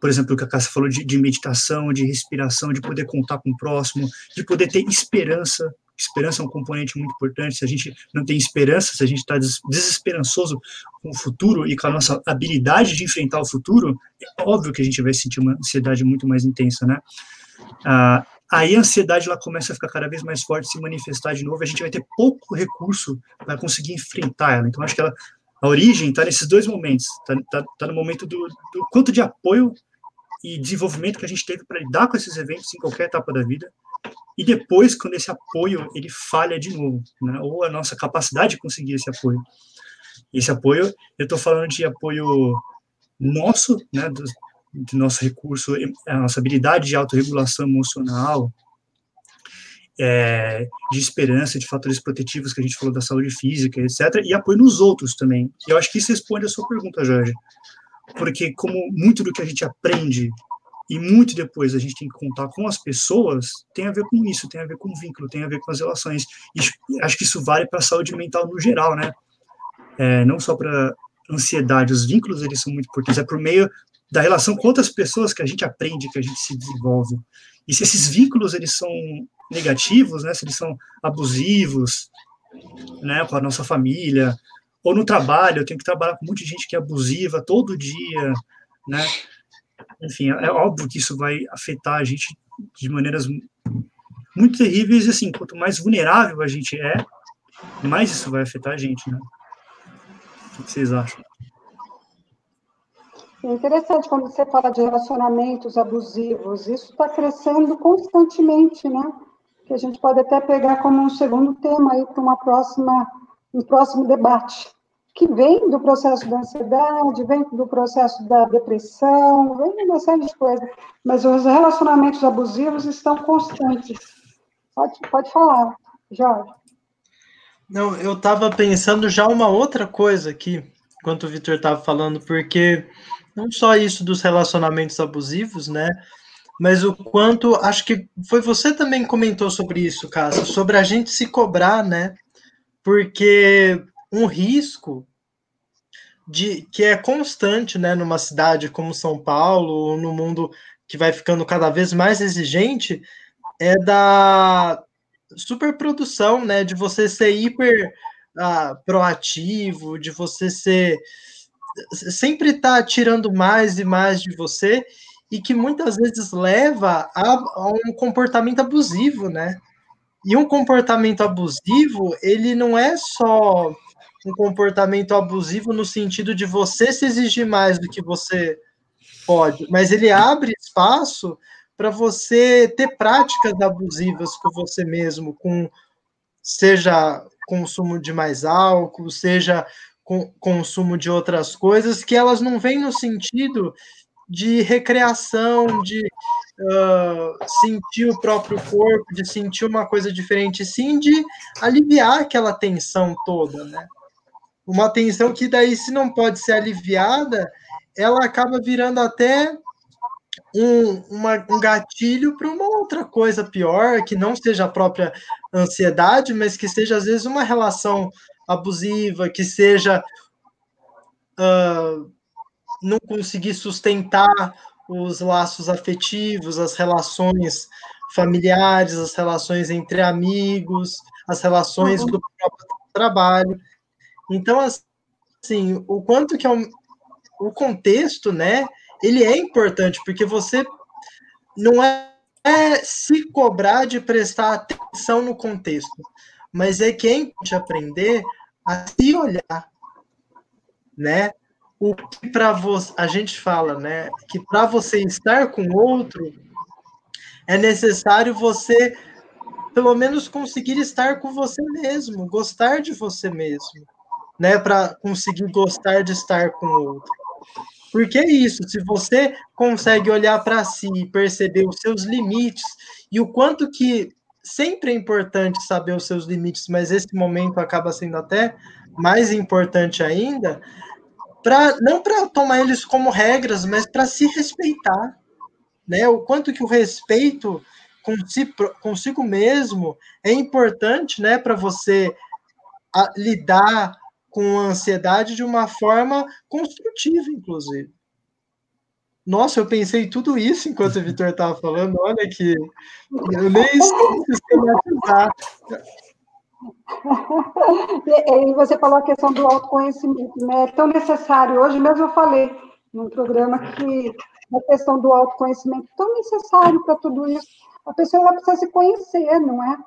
por exemplo, o que a Cássia falou de, de meditação, de respiração, de poder contar com o próximo, de poder ter esperança. Esperança é um componente muito importante. Se a gente não tem esperança, se a gente está desesperançoso com o futuro e com a nossa habilidade de enfrentar o futuro, é óbvio que a gente vai sentir uma ansiedade muito mais intensa, né? Ah, aí a ansiedade ela começa a ficar cada vez mais forte, se manifestar de novo, a gente vai ter pouco recurso para conseguir enfrentar ela. Então, acho que ela, a origem está nesses dois momentos. Está tá, tá no momento do, do, quanto de apoio e desenvolvimento que a gente teve para lidar com esses eventos em qualquer etapa da vida, e depois, quando esse apoio ele falha de novo, né? ou a nossa capacidade de conseguir esse apoio. Esse apoio, eu estou falando de apoio nosso, né, dos, de nosso recurso, a nossa habilidade de autorregulação emocional, é, de esperança, de fatores protetivos que a gente falou da saúde física, etc., e apoio nos outros também. E eu acho que isso responde a sua pergunta, Jorge. Porque, como muito do que a gente aprende e muito depois a gente tem que contar com as pessoas, tem a ver com isso, tem a ver com vínculo, tem a ver com as relações. E acho que isso vale para a saúde mental no geral, né? É, não só para ansiedade, os vínculos eles são muito importantes, é por meio da relação com outras pessoas que a gente aprende, que a gente se desenvolve. E se esses vínculos eles são negativos, né, se eles são abusivos, né, com a nossa família, ou no trabalho, eu tenho que trabalhar com muita gente que é abusiva todo dia, né? Enfim, é óbvio que isso vai afetar a gente de maneiras muito terríveis, e assim, quanto mais vulnerável a gente é, mais isso vai afetar a gente, né? O que vocês acham? É interessante quando você fala de relacionamentos abusivos, isso está crescendo constantemente, né? Que a gente pode até pegar como um segundo tema aí para uma próxima, um próximo debate, que vem do processo da ansiedade, vem do processo da depressão, vem de uma série de coisas, mas os relacionamentos abusivos estão constantes. Pode, pode falar, Jorge. Não, eu estava pensando já uma outra coisa aqui, enquanto o Vitor estava falando, porque não só isso dos relacionamentos abusivos, né? Mas o quanto, acho que foi você também comentou sobre isso, Cássio, sobre a gente se cobrar, né? Porque um risco de que é constante, né, numa cidade como São Paulo, no mundo que vai ficando cada vez mais exigente, é da superprodução, né, de você ser hiper uh, proativo, de você ser sempre está tirando mais e mais de você e que muitas vezes leva a, a, um comportamento abusivo, né? E um comportamento abusivo, ele não é só um comportamento abusivo no sentido de você se exigir mais do que você pode, mas ele abre espaço para você ter práticas abusivas com você mesmo, com seja consumo de mais álcool, seja consumo de outras coisas, que elas não vêm no sentido de recreação, de uh, sentir o próprio corpo, de sentir uma coisa diferente, sim de aliviar aquela tensão toda, né? Uma tensão que daí, se não pode ser aliviada, ela acaba virando até um, uma, um gatilho para uma outra coisa pior, que não seja a própria ansiedade, mas que seja, às vezes, uma relação abusiva, que seja uh, não conseguir sustentar os laços afetivos, as relações familiares, as relações entre amigos, as relações uhum. do próprio trabalho. Então, assim, o quanto que é um, o contexto, né, ele é importante, porque você não é, é se cobrar de prestar atenção no contexto, mas é quem te aprender a se olhar, né? O que para você, a gente fala, né, que para você estar com outro é necessário você pelo menos conseguir estar com você mesmo, gostar de você mesmo, né, para conseguir gostar de estar com outro. Porque é isso, se você consegue olhar para si e perceber os seus limites e o quanto que sempre é importante saber os seus limites, mas esse momento acaba sendo até mais importante ainda, para não para tomar eles como regras, mas para se respeitar, né? O quanto que o respeito consigo, consigo mesmo é importante, né, para você lidar com a ansiedade de uma forma construtiva, inclusive. Nossa, eu pensei tudo isso enquanto o Vitor estava falando. Olha que eu nem estou sistematizar. E você falou a questão do autoconhecimento, né? É tão necessário. Hoje mesmo eu falei num programa que a questão do autoconhecimento é tão necessário para tudo isso. A pessoa ela precisa se conhecer, não é?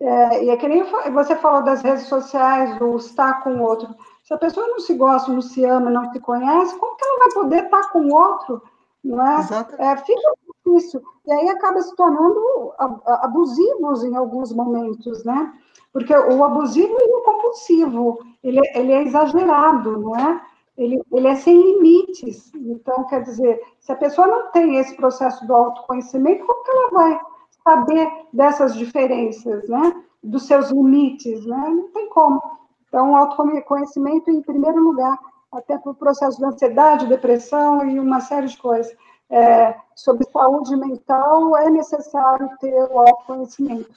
É, e é que nem você falou das redes sociais, do estar com o outro. Se a pessoa não se gosta, não se ama, não se conhece, como que ela vai poder estar com o outro? Não é? é fica difícil. E aí acaba se tornando abusivos em alguns momentos, né? Porque o abusivo e o compulsivo, ele, ele é exagerado, não é? Ele, ele é sem limites. Então, quer dizer, se a pessoa não tem esse processo do autoconhecimento, como que ela vai saber dessas diferenças, né? Dos seus limites, né? Não tem como. Então, o autoconhecimento, em primeiro lugar, até para o processo de ansiedade, depressão e uma série de coisas. É, sobre saúde mental, é necessário ter o autoconhecimento.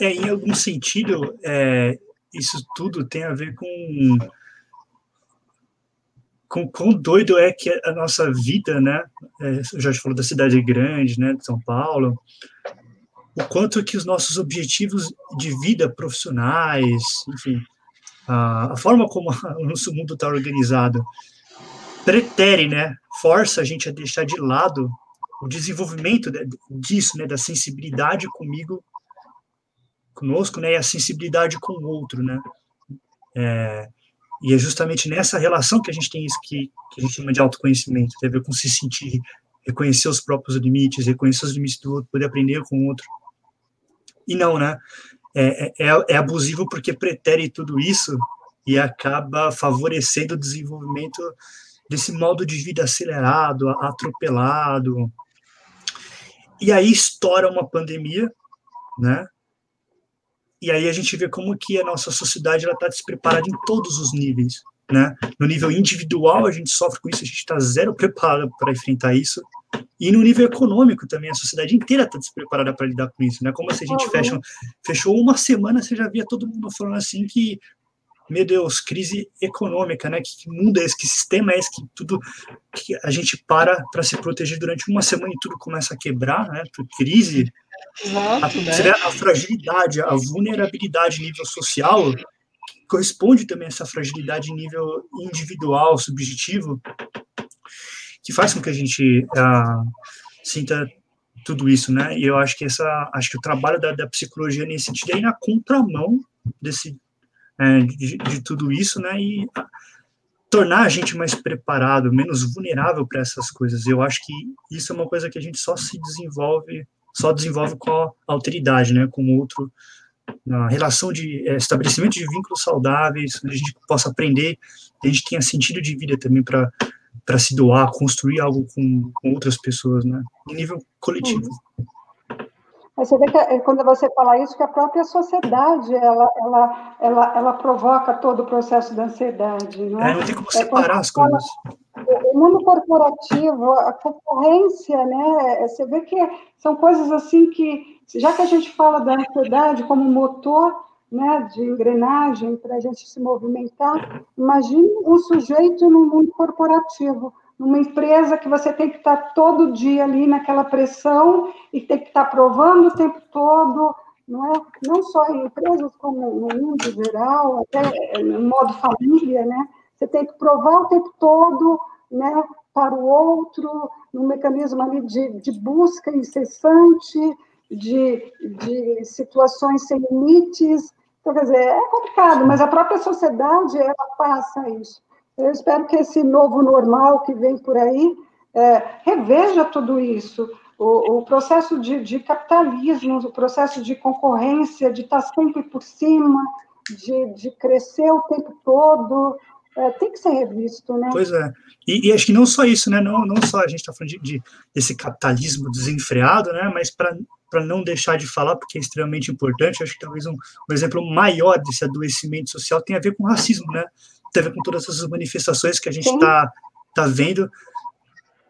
É, em algum sentido, é, isso tudo tem a ver com com quão doido é que a nossa vida, né? É, já falou da cidade grande, né, de São Paulo, o quanto que os nossos objetivos de vida profissionais, enfim, a, forma como o nosso mundo está organizado pretere, né, força a gente a deixar de lado o desenvolvimento disso, né, da sensibilidade comigo, conosco, né, e a sensibilidade com o outro, né, é, e é justamente nessa relação que a gente tem isso que, que a gente chama de autoconhecimento, tem a ver com se sentir, reconhecer os próprios limites, reconhecer os limites do outro, poder aprender com o outro. E não, né? É, é, é, abusivo porque pretere tudo isso e acaba favorecendo o desenvolvimento desse modo de vida acelerado, atropelado. E aí estoura uma pandemia, né? E aí a gente vê como que a nossa sociedade ela está despreparada em todos os níveis, né? No nível individual a gente sofre com isso, a gente está zero preparado para enfrentar isso. E no nível econômico também, a sociedade inteira está despreparada para lidar com isso, né? Como se a gente fecha, fechou uma semana, você já via todo mundo falando assim que, meu Deus, crise econômica, né? Que, mundo é esse, que sistema é esse, que tudo, que a gente para para se proteger durante uma semana e tudo começa a quebrar, né? Crise Exato, a, né? a fragilidade, a vulnerabilidade nível social corresponde também a essa fragilidade nível individual, subjetivo, que faz com que a gente uh, sinta tudo isso, né? E eu acho que essa, acho que o trabalho da, da psicologia nesse sentido é ir na contramão desse, é, de, de, tudo isso, né? E tornar a gente mais preparado, menos vulnerável para essas coisas. Eu acho que isso é uma coisa que a gente só se desenvolve só desenvolve com a alteridade, né, com outro, na relação de é, estabelecimento de vínculos saudáveis, onde a gente possa aprender, a gente tenha sentido de vida também para para se doar, construir algo com, com, outras pessoas, né? Em nível coletivo. Você vê que é, quando você fala isso, que a própria sociedade, ela, ela, ela, ela provoca todo o processo da ansiedade, não é? é não tem como é, separar as coisas. O mundo corporativo, a concorrência, né? Você vê que são coisas assim que, já que a gente fala da ansiedade como motor, né, de engrenagem para a gente se movimentar. Imagine um sujeito no mundo corporativo, numa empresa que você tem que estar todo dia ali naquela pressão e tem que estar provando o tempo todo, não é? Não só em empresas, como no mundo geral, até no modo família, né? Você tem que provar o tempo todo, né, para o outro, num mecanismo ali de, de busca incessante, de, de situações sem limites, então, quer dizer, é complicado, mas a própria sociedade, ela passa isso. Eu espero que esse novo normal que vem por aí é, reveja tudo isso. O, o processo de, de, capitalismo, o processo de concorrência, de estar sempre por cima, de, de crescer o tempo todo, é, tem que ser revisto, né? Pois é. E, e, acho que não só isso, né? Não, não só a gente está falando de, de, desse capitalismo desenfreado, né? Mas para não deixar de falar, porque é extremamente importante, acho que talvez um, um, exemplo maior desse adoecimento social tem a ver com racismo, né? Tem a ver com todas essas manifestações que a gente está tá vendo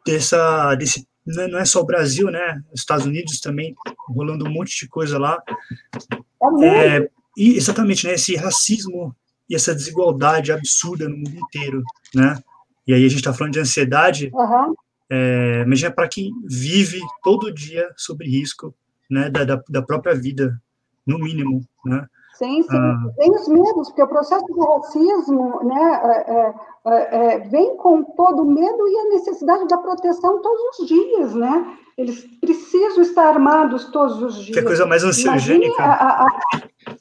dessa, desse, é, não é só o Brasil, né? Os Estados Unidos também rolando um monte de coisa lá. É, e exatamente, né? Esse racismo e essa desigualdade absurda no mundo inteiro, né? E aí a gente está falando de ansiedade, uhum. é, mas é para quem vive todo dia sobre risco, né, da, da, da própria vida, no mínimo, né? Sim, sim. Ah, vem os medos, porque o processo do racismo né, é, é, é, é, vem com todo o medo e a necessidade da proteção todos os dias, né? Eles precisam estar armados todos os dias. Que coisa mais ansiogênica. A, a, a,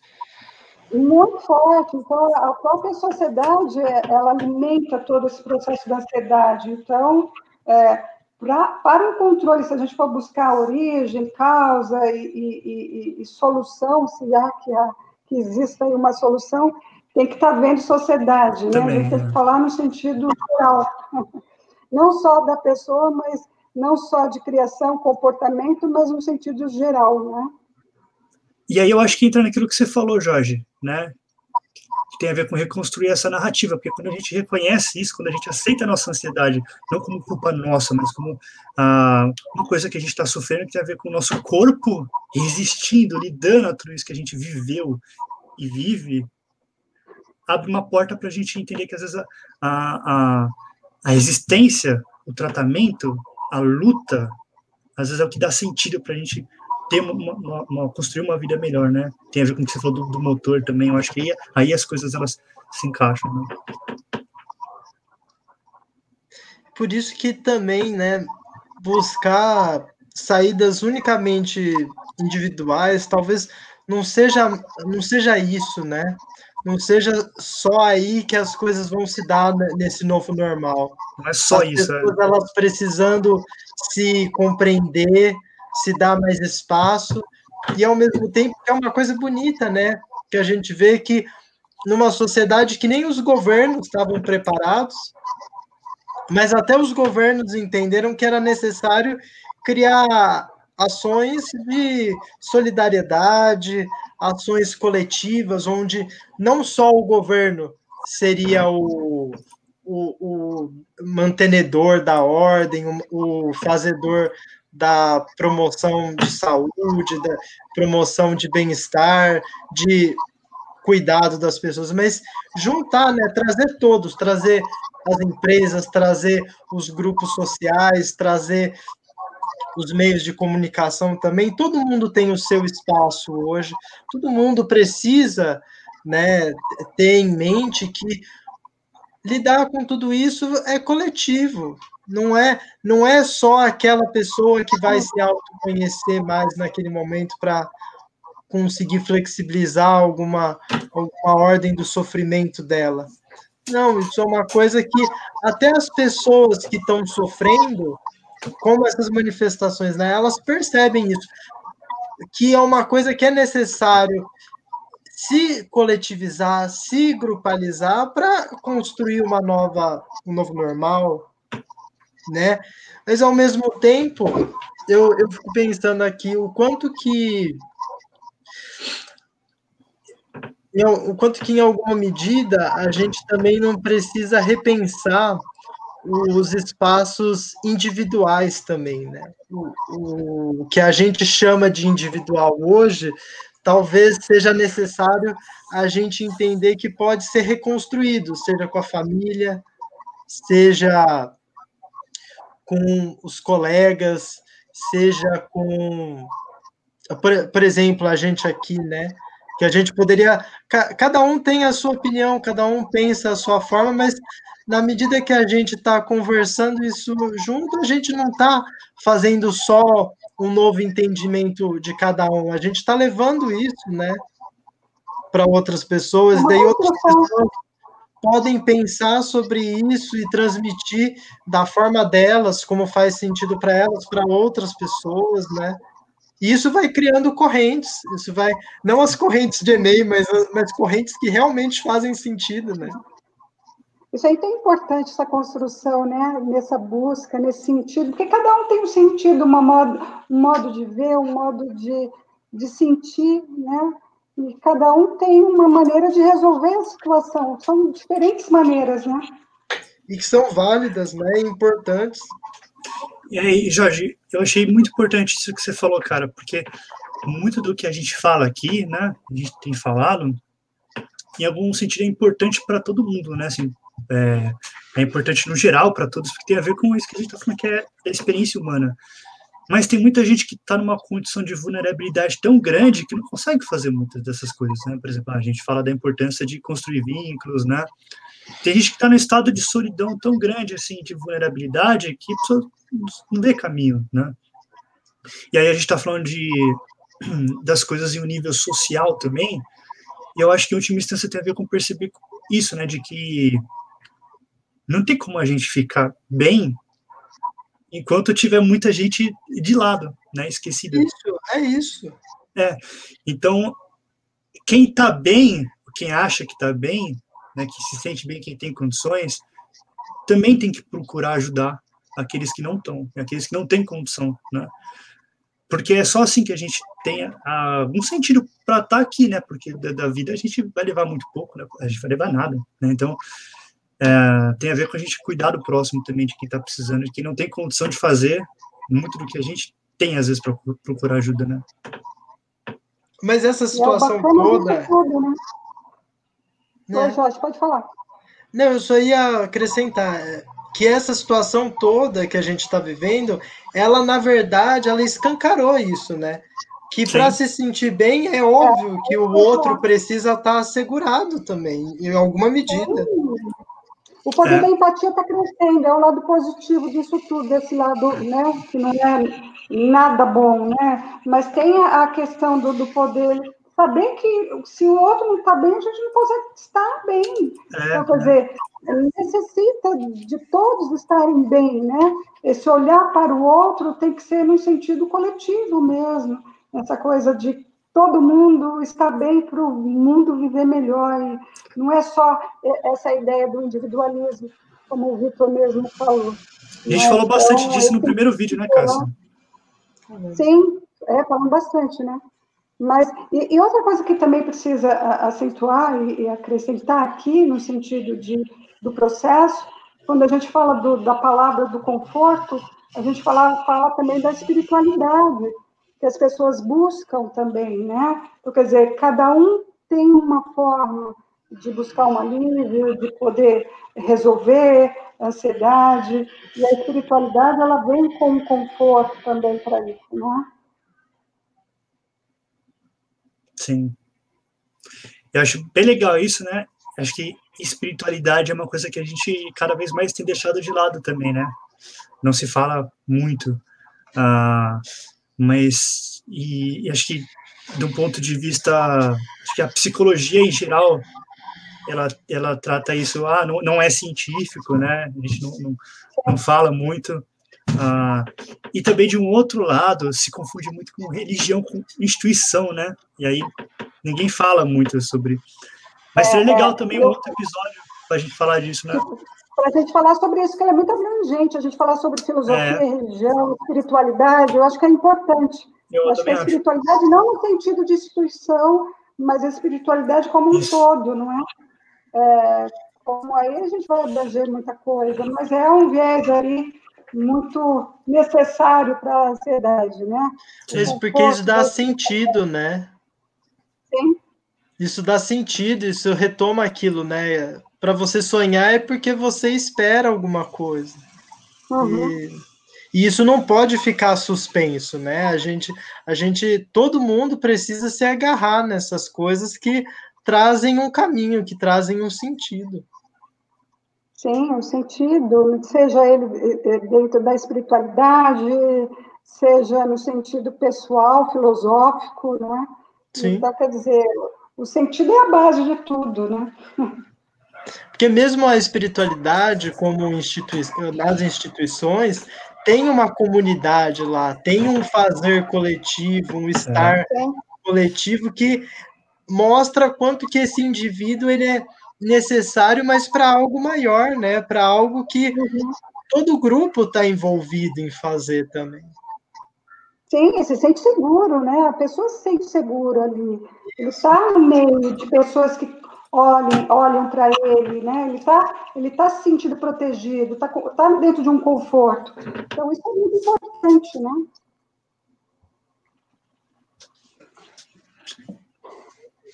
muito forte. Então, a própria sociedade, ela alimenta todo esse processo da ansiedade. Então, é, Pra, para o controle, se a gente for buscar origem, causa e, e, e, e solução, se há que, há que exista uma solução, tem que estar tá vendo sociedade, né? a gente tem que falar no sentido geral, não só da pessoa, mas não só de criação, comportamento, mas no sentido geral, né? E aí eu acho que entra naquilo que você falou, Jorge, né? que tem a ver com reconstruir essa narrativa, porque quando a gente reconhece isso, quando a gente aceita a nossa ansiedade, não como culpa nossa, mas como ah, uma coisa que a gente está sofrendo que tem a ver com o nosso corpo resistindo, lidando a tudo isso que a gente viveu e vive, abre uma porta para a gente entender que às vezes a, a, a existência, o tratamento, a luta, às vezes é o que dá sentido para a gente ter uma, uma, uma, construir uma vida melhor, né? Tem a ver com o que você falou do, do motor também. Eu acho que aí, aí, as coisas elas se encaixam. Né? Por isso que também, né, buscar saídas unicamente individuais, talvez não seja não seja isso, né? Não seja só aí que as coisas vão se dar nesse novo normal. Não é só as isso. É. Pessoas, é. Elas precisando se compreender, se dá mais espaço, e ao mesmo tempo é uma coisa bonita, né? Que a gente vê que numa sociedade que nem os governos estavam preparados, mas até os governos entenderam que era necessário criar ações de solidariedade, ações coletivas, onde não só o governo seria o, o, o mantenedor da ordem, o, o fazedor da promoção de saúde, da promoção de bem-estar, de cuidado das pessoas, mas juntar, né, trazer todos, trazer as empresas, trazer os grupos sociais, trazer os meios de comunicação também. Todo mundo tem o seu espaço hoje. Todo mundo precisa, né, ter em mente que lidar com tudo isso é coletivo. Não é, não é só aquela pessoa que vai se autoconhecer mais naquele momento para conseguir flexibilizar alguma, alguma ordem do sofrimento dela. Não, isso é uma coisa que até as pessoas que estão sofrendo, como essas manifestações, né, elas percebem isso, que é uma coisa que é necessário se coletivizar, se grupalizar para construir uma nova, um novo normal, né? Mas ao mesmo tempo, eu, eu fico pensando aqui o quanto que o quanto que em alguma medida a gente também não precisa repensar os espaços individuais também, né? O, o, que a gente chama de individual hoje, talvez seja necessário a gente entender que pode ser reconstruído, seja com a família, seja com os colegas, seja com, por, por exemplo, a gente aqui, né? Que a gente poderia, cada um tem a sua opinião, cada um pensa a sua forma, mas na medida que a gente está conversando isso junto, a gente não está fazendo só um novo entendimento de cada um, a gente está levando isso, né, para outras pessoas, e daí outras pessoas podem pensar sobre isso e transmitir da forma delas, como faz sentido para elas, para outras pessoas, né? E isso vai criando correntes, isso vai, não as correntes de Enem, mas, mas correntes que realmente fazem sentido, né? Isso aí é importante, essa construção, né? Nessa busca, nesse sentido, porque cada um tem um sentido, uma modo, um modo de ver, um modo de, de sentir, né? E cada um tem uma maneira de resolver a situação. São diferentes maneiras, né? E que são válidas, né? Importantes. E aí, Jorge, eu achei muito importante isso que você falou, cara, porque muito do que a gente fala aqui, né? A gente tem falado, em algum sentido é importante para todo mundo, né? Assim, é, é importante no geral para todos, porque tem a ver com isso que a gente está falando, que é a experiência humana. Mas tem muita gente que está numa condição de vulnerabilidade tão grande que não consegue fazer muitas dessas coisas, né? Por exemplo, a gente fala da importância de construir vínculos, né? Tem gente que está no estado de solidão tão grande, assim, de vulnerabilidade, que não vê caminho, né? E aí a gente está falando de, das coisas em um nível social também, e eu acho que, em última instância, tem a ver com perceber isso, né? De que não tem como a gente ficar bem enquanto tiver muita gente de lado, né, esquecida. Isso, é isso. É. Então, quem está bem, quem acha que está bem, né, que se sente bem, quem tem condições, também tem que procurar ajudar aqueles que não estão, aqueles que não têm condição, né? Porque é só assim que a gente tem algum sentido para estar tá aqui, né? Porque da, da, vida a gente vai levar muito pouco, né? A gente vai levar nada, né? Então, é, tem a ver com a gente cuidar do próximo também, de quem está precisando, de quem não tem condição de fazer muito do que a gente tem, às vezes, para procurar ajuda, né? Mas essa é situação é toda. Tudo, né? né? Oi, Jorge, pode falar. Não, eu só ia acrescentar é, que essa situação toda que a gente está vivendo, ela, na verdade, ela escancarou isso, né? Que para se sentir bem, é óbvio que o outro precisa estar tá assegurado também, em alguma medida. O poder é. da empatia está crescendo, é o lado positivo disso tudo, desse lado, né, que não é nada bom, né? Mas tem a questão do, do poder saber que se o outro não está bem, a gente não consegue estar bem. É, então, quer dizer, necessita de todos estarem bem, né? Esse olhar para o outro tem que ser no sentido coletivo mesmo, essa coisa de todo mundo está bem para o mundo viver melhor. E não é só essa ideia do individualismo, como o Vitor mesmo falou. A gente falou bastante então, disso no primeiro vídeo, né, Cássia? Sim, é, falando bastante, né? Mas, e, e, outra coisa que também precisa acentuar e, e, acrescentar aqui, no sentido de, do processo, quando a gente fala do, da palavra do conforto, a gente fala, fala também da espiritualidade, que as pessoas buscam também, né? Então, quer dizer, cada um tem uma forma de buscar um alívio, de poder resolver a ansiedade, e a espiritualidade, ela vem com conforto também para isso, né? Sim. Eu acho bem legal isso, né? Acho que espiritualidade é uma coisa que a gente cada vez mais tem deixado de lado também, né? Não se fala muito. Uh, mas e, e acho que de um ponto de vista acho que a psicologia em geral ela, ela trata isso ah não, não é científico né a gente não, não, não fala muito ah, e também de um outro lado se confunde muito com religião com instituição né e aí ninguém fala muito sobre. Mas seria é, legal é, também um outro episódio para a gente falar disso, né? Para a gente falar sobre isso, que é muito abrangente, a gente falar sobre filosofia, é. religião, espiritualidade, eu acho que é importante. Eu acho que a espiritualidade acho. não no sentido de instituição, mas a espiritualidade como um isso. todo, não é? é? Como aí a gente vai abranger muita coisa, mas é um viés aí muito necessário para a ansiedade, né? Isso porque isso dá sentido, né? Sim. Isso dá sentido, isso retoma aquilo, né? Para você sonhar é porque você espera alguma coisa. Uhum. E, e, isso não pode ficar suspenso, né? A gente, a gente, todo mundo precisa se agarrar nessas coisas que trazem um caminho, que trazem um sentido. Sim, um sentido, seja ele eh, eh, dentro da espiritualidade, seja no sentido pessoal, filosófico, né? Sim. Então, quer dizer, o sentido é a base de tudo, né? Porque mesmo a espiritualidade, como institui nas instituições, tem uma comunidade lá, tem um fazer coletivo, um estar é. coletivo que mostra quanto que esse indivíduo ele é necessário, mas para algo maior, né? Para algo que uhum. todo grupo está envolvido em fazer também. Sim, se sente seguro, né? A pessoa se sente segura ali. Ele está no meio de pessoas que olhem, olham para ele, né? Ele está ele tá se sentindo protegido, está tá dentro de um conforto. Então, isso é muito importante, né?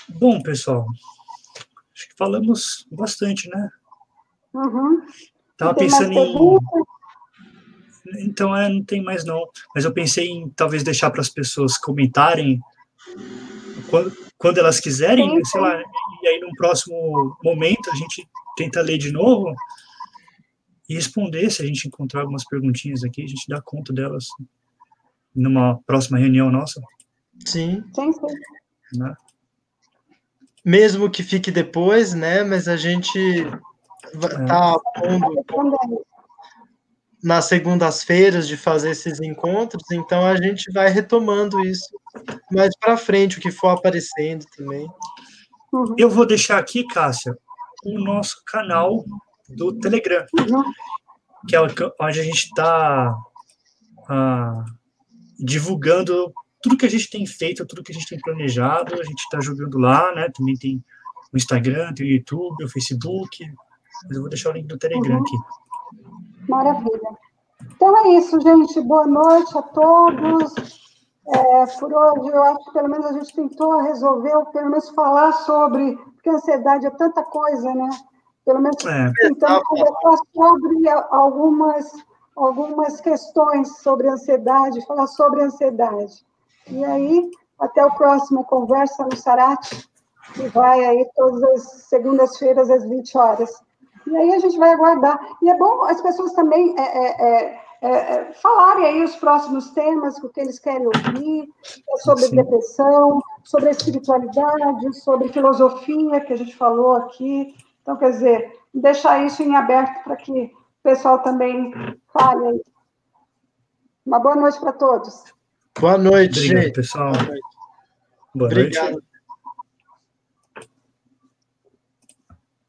Bom, pessoal, acho que falamos bastante, né? Uhum. Tava pensando em. Então, é, não tem mais não. Mas eu pensei em talvez deixar para as pessoas comentarem quando, quando elas quiserem, sim, sei lá, e aí num próximo momento a gente tenta ler de novo e responder se a gente encontrar algumas perguntinhas aqui, a gente dá conta delas numa próxima reunião nossa. Sim. Sim, sim. Né? Mesmo que fique depois, né? Mas a gente está é. pondo nas segundas-feiras de fazer esses encontros, então a gente vai retomando isso mais para frente, o que for aparecendo também. Uhum. Eu vou deixar aqui, Cássia, o nosso canal do Telegram, uhum. que é onde a gente está ah, divulgando tudo que a gente tem feito, tudo que a gente tem planejado, a gente está jogando lá, né? Também tem o Instagram, tem o YouTube, o Facebook, mas eu vou deixar o link do Telegram uhum. aqui. Maravilha. Então é isso, gente. Boa noite a todos. É, por hoje, eu acho que pelo menos a gente tentou resolver, ou pelo menos falar sobre, porque a ansiedade é tanta coisa, né? Pelo menos é. tentando conversar sobre algumas, algumas questões sobre ansiedade, falar sobre ansiedade. E aí, até o próximo Conversa no Sarate, que vai aí todas as segundas-feiras às 20 horas. E aí a gente vai aguardar. E é bom as pessoas também é, é, é, é, é falarem aí os próximos temas, o que eles querem ouvir, é sobre Sim. depressão, sobre espiritualidade, sobre filosofia, que a gente falou aqui. Então, quer dizer, deixar isso em aberto para que o pessoal também fale aí. Uma boa noite para todos. Boa noite, Obrigado, pessoal. Boa noite. Boa Obrigado. noite.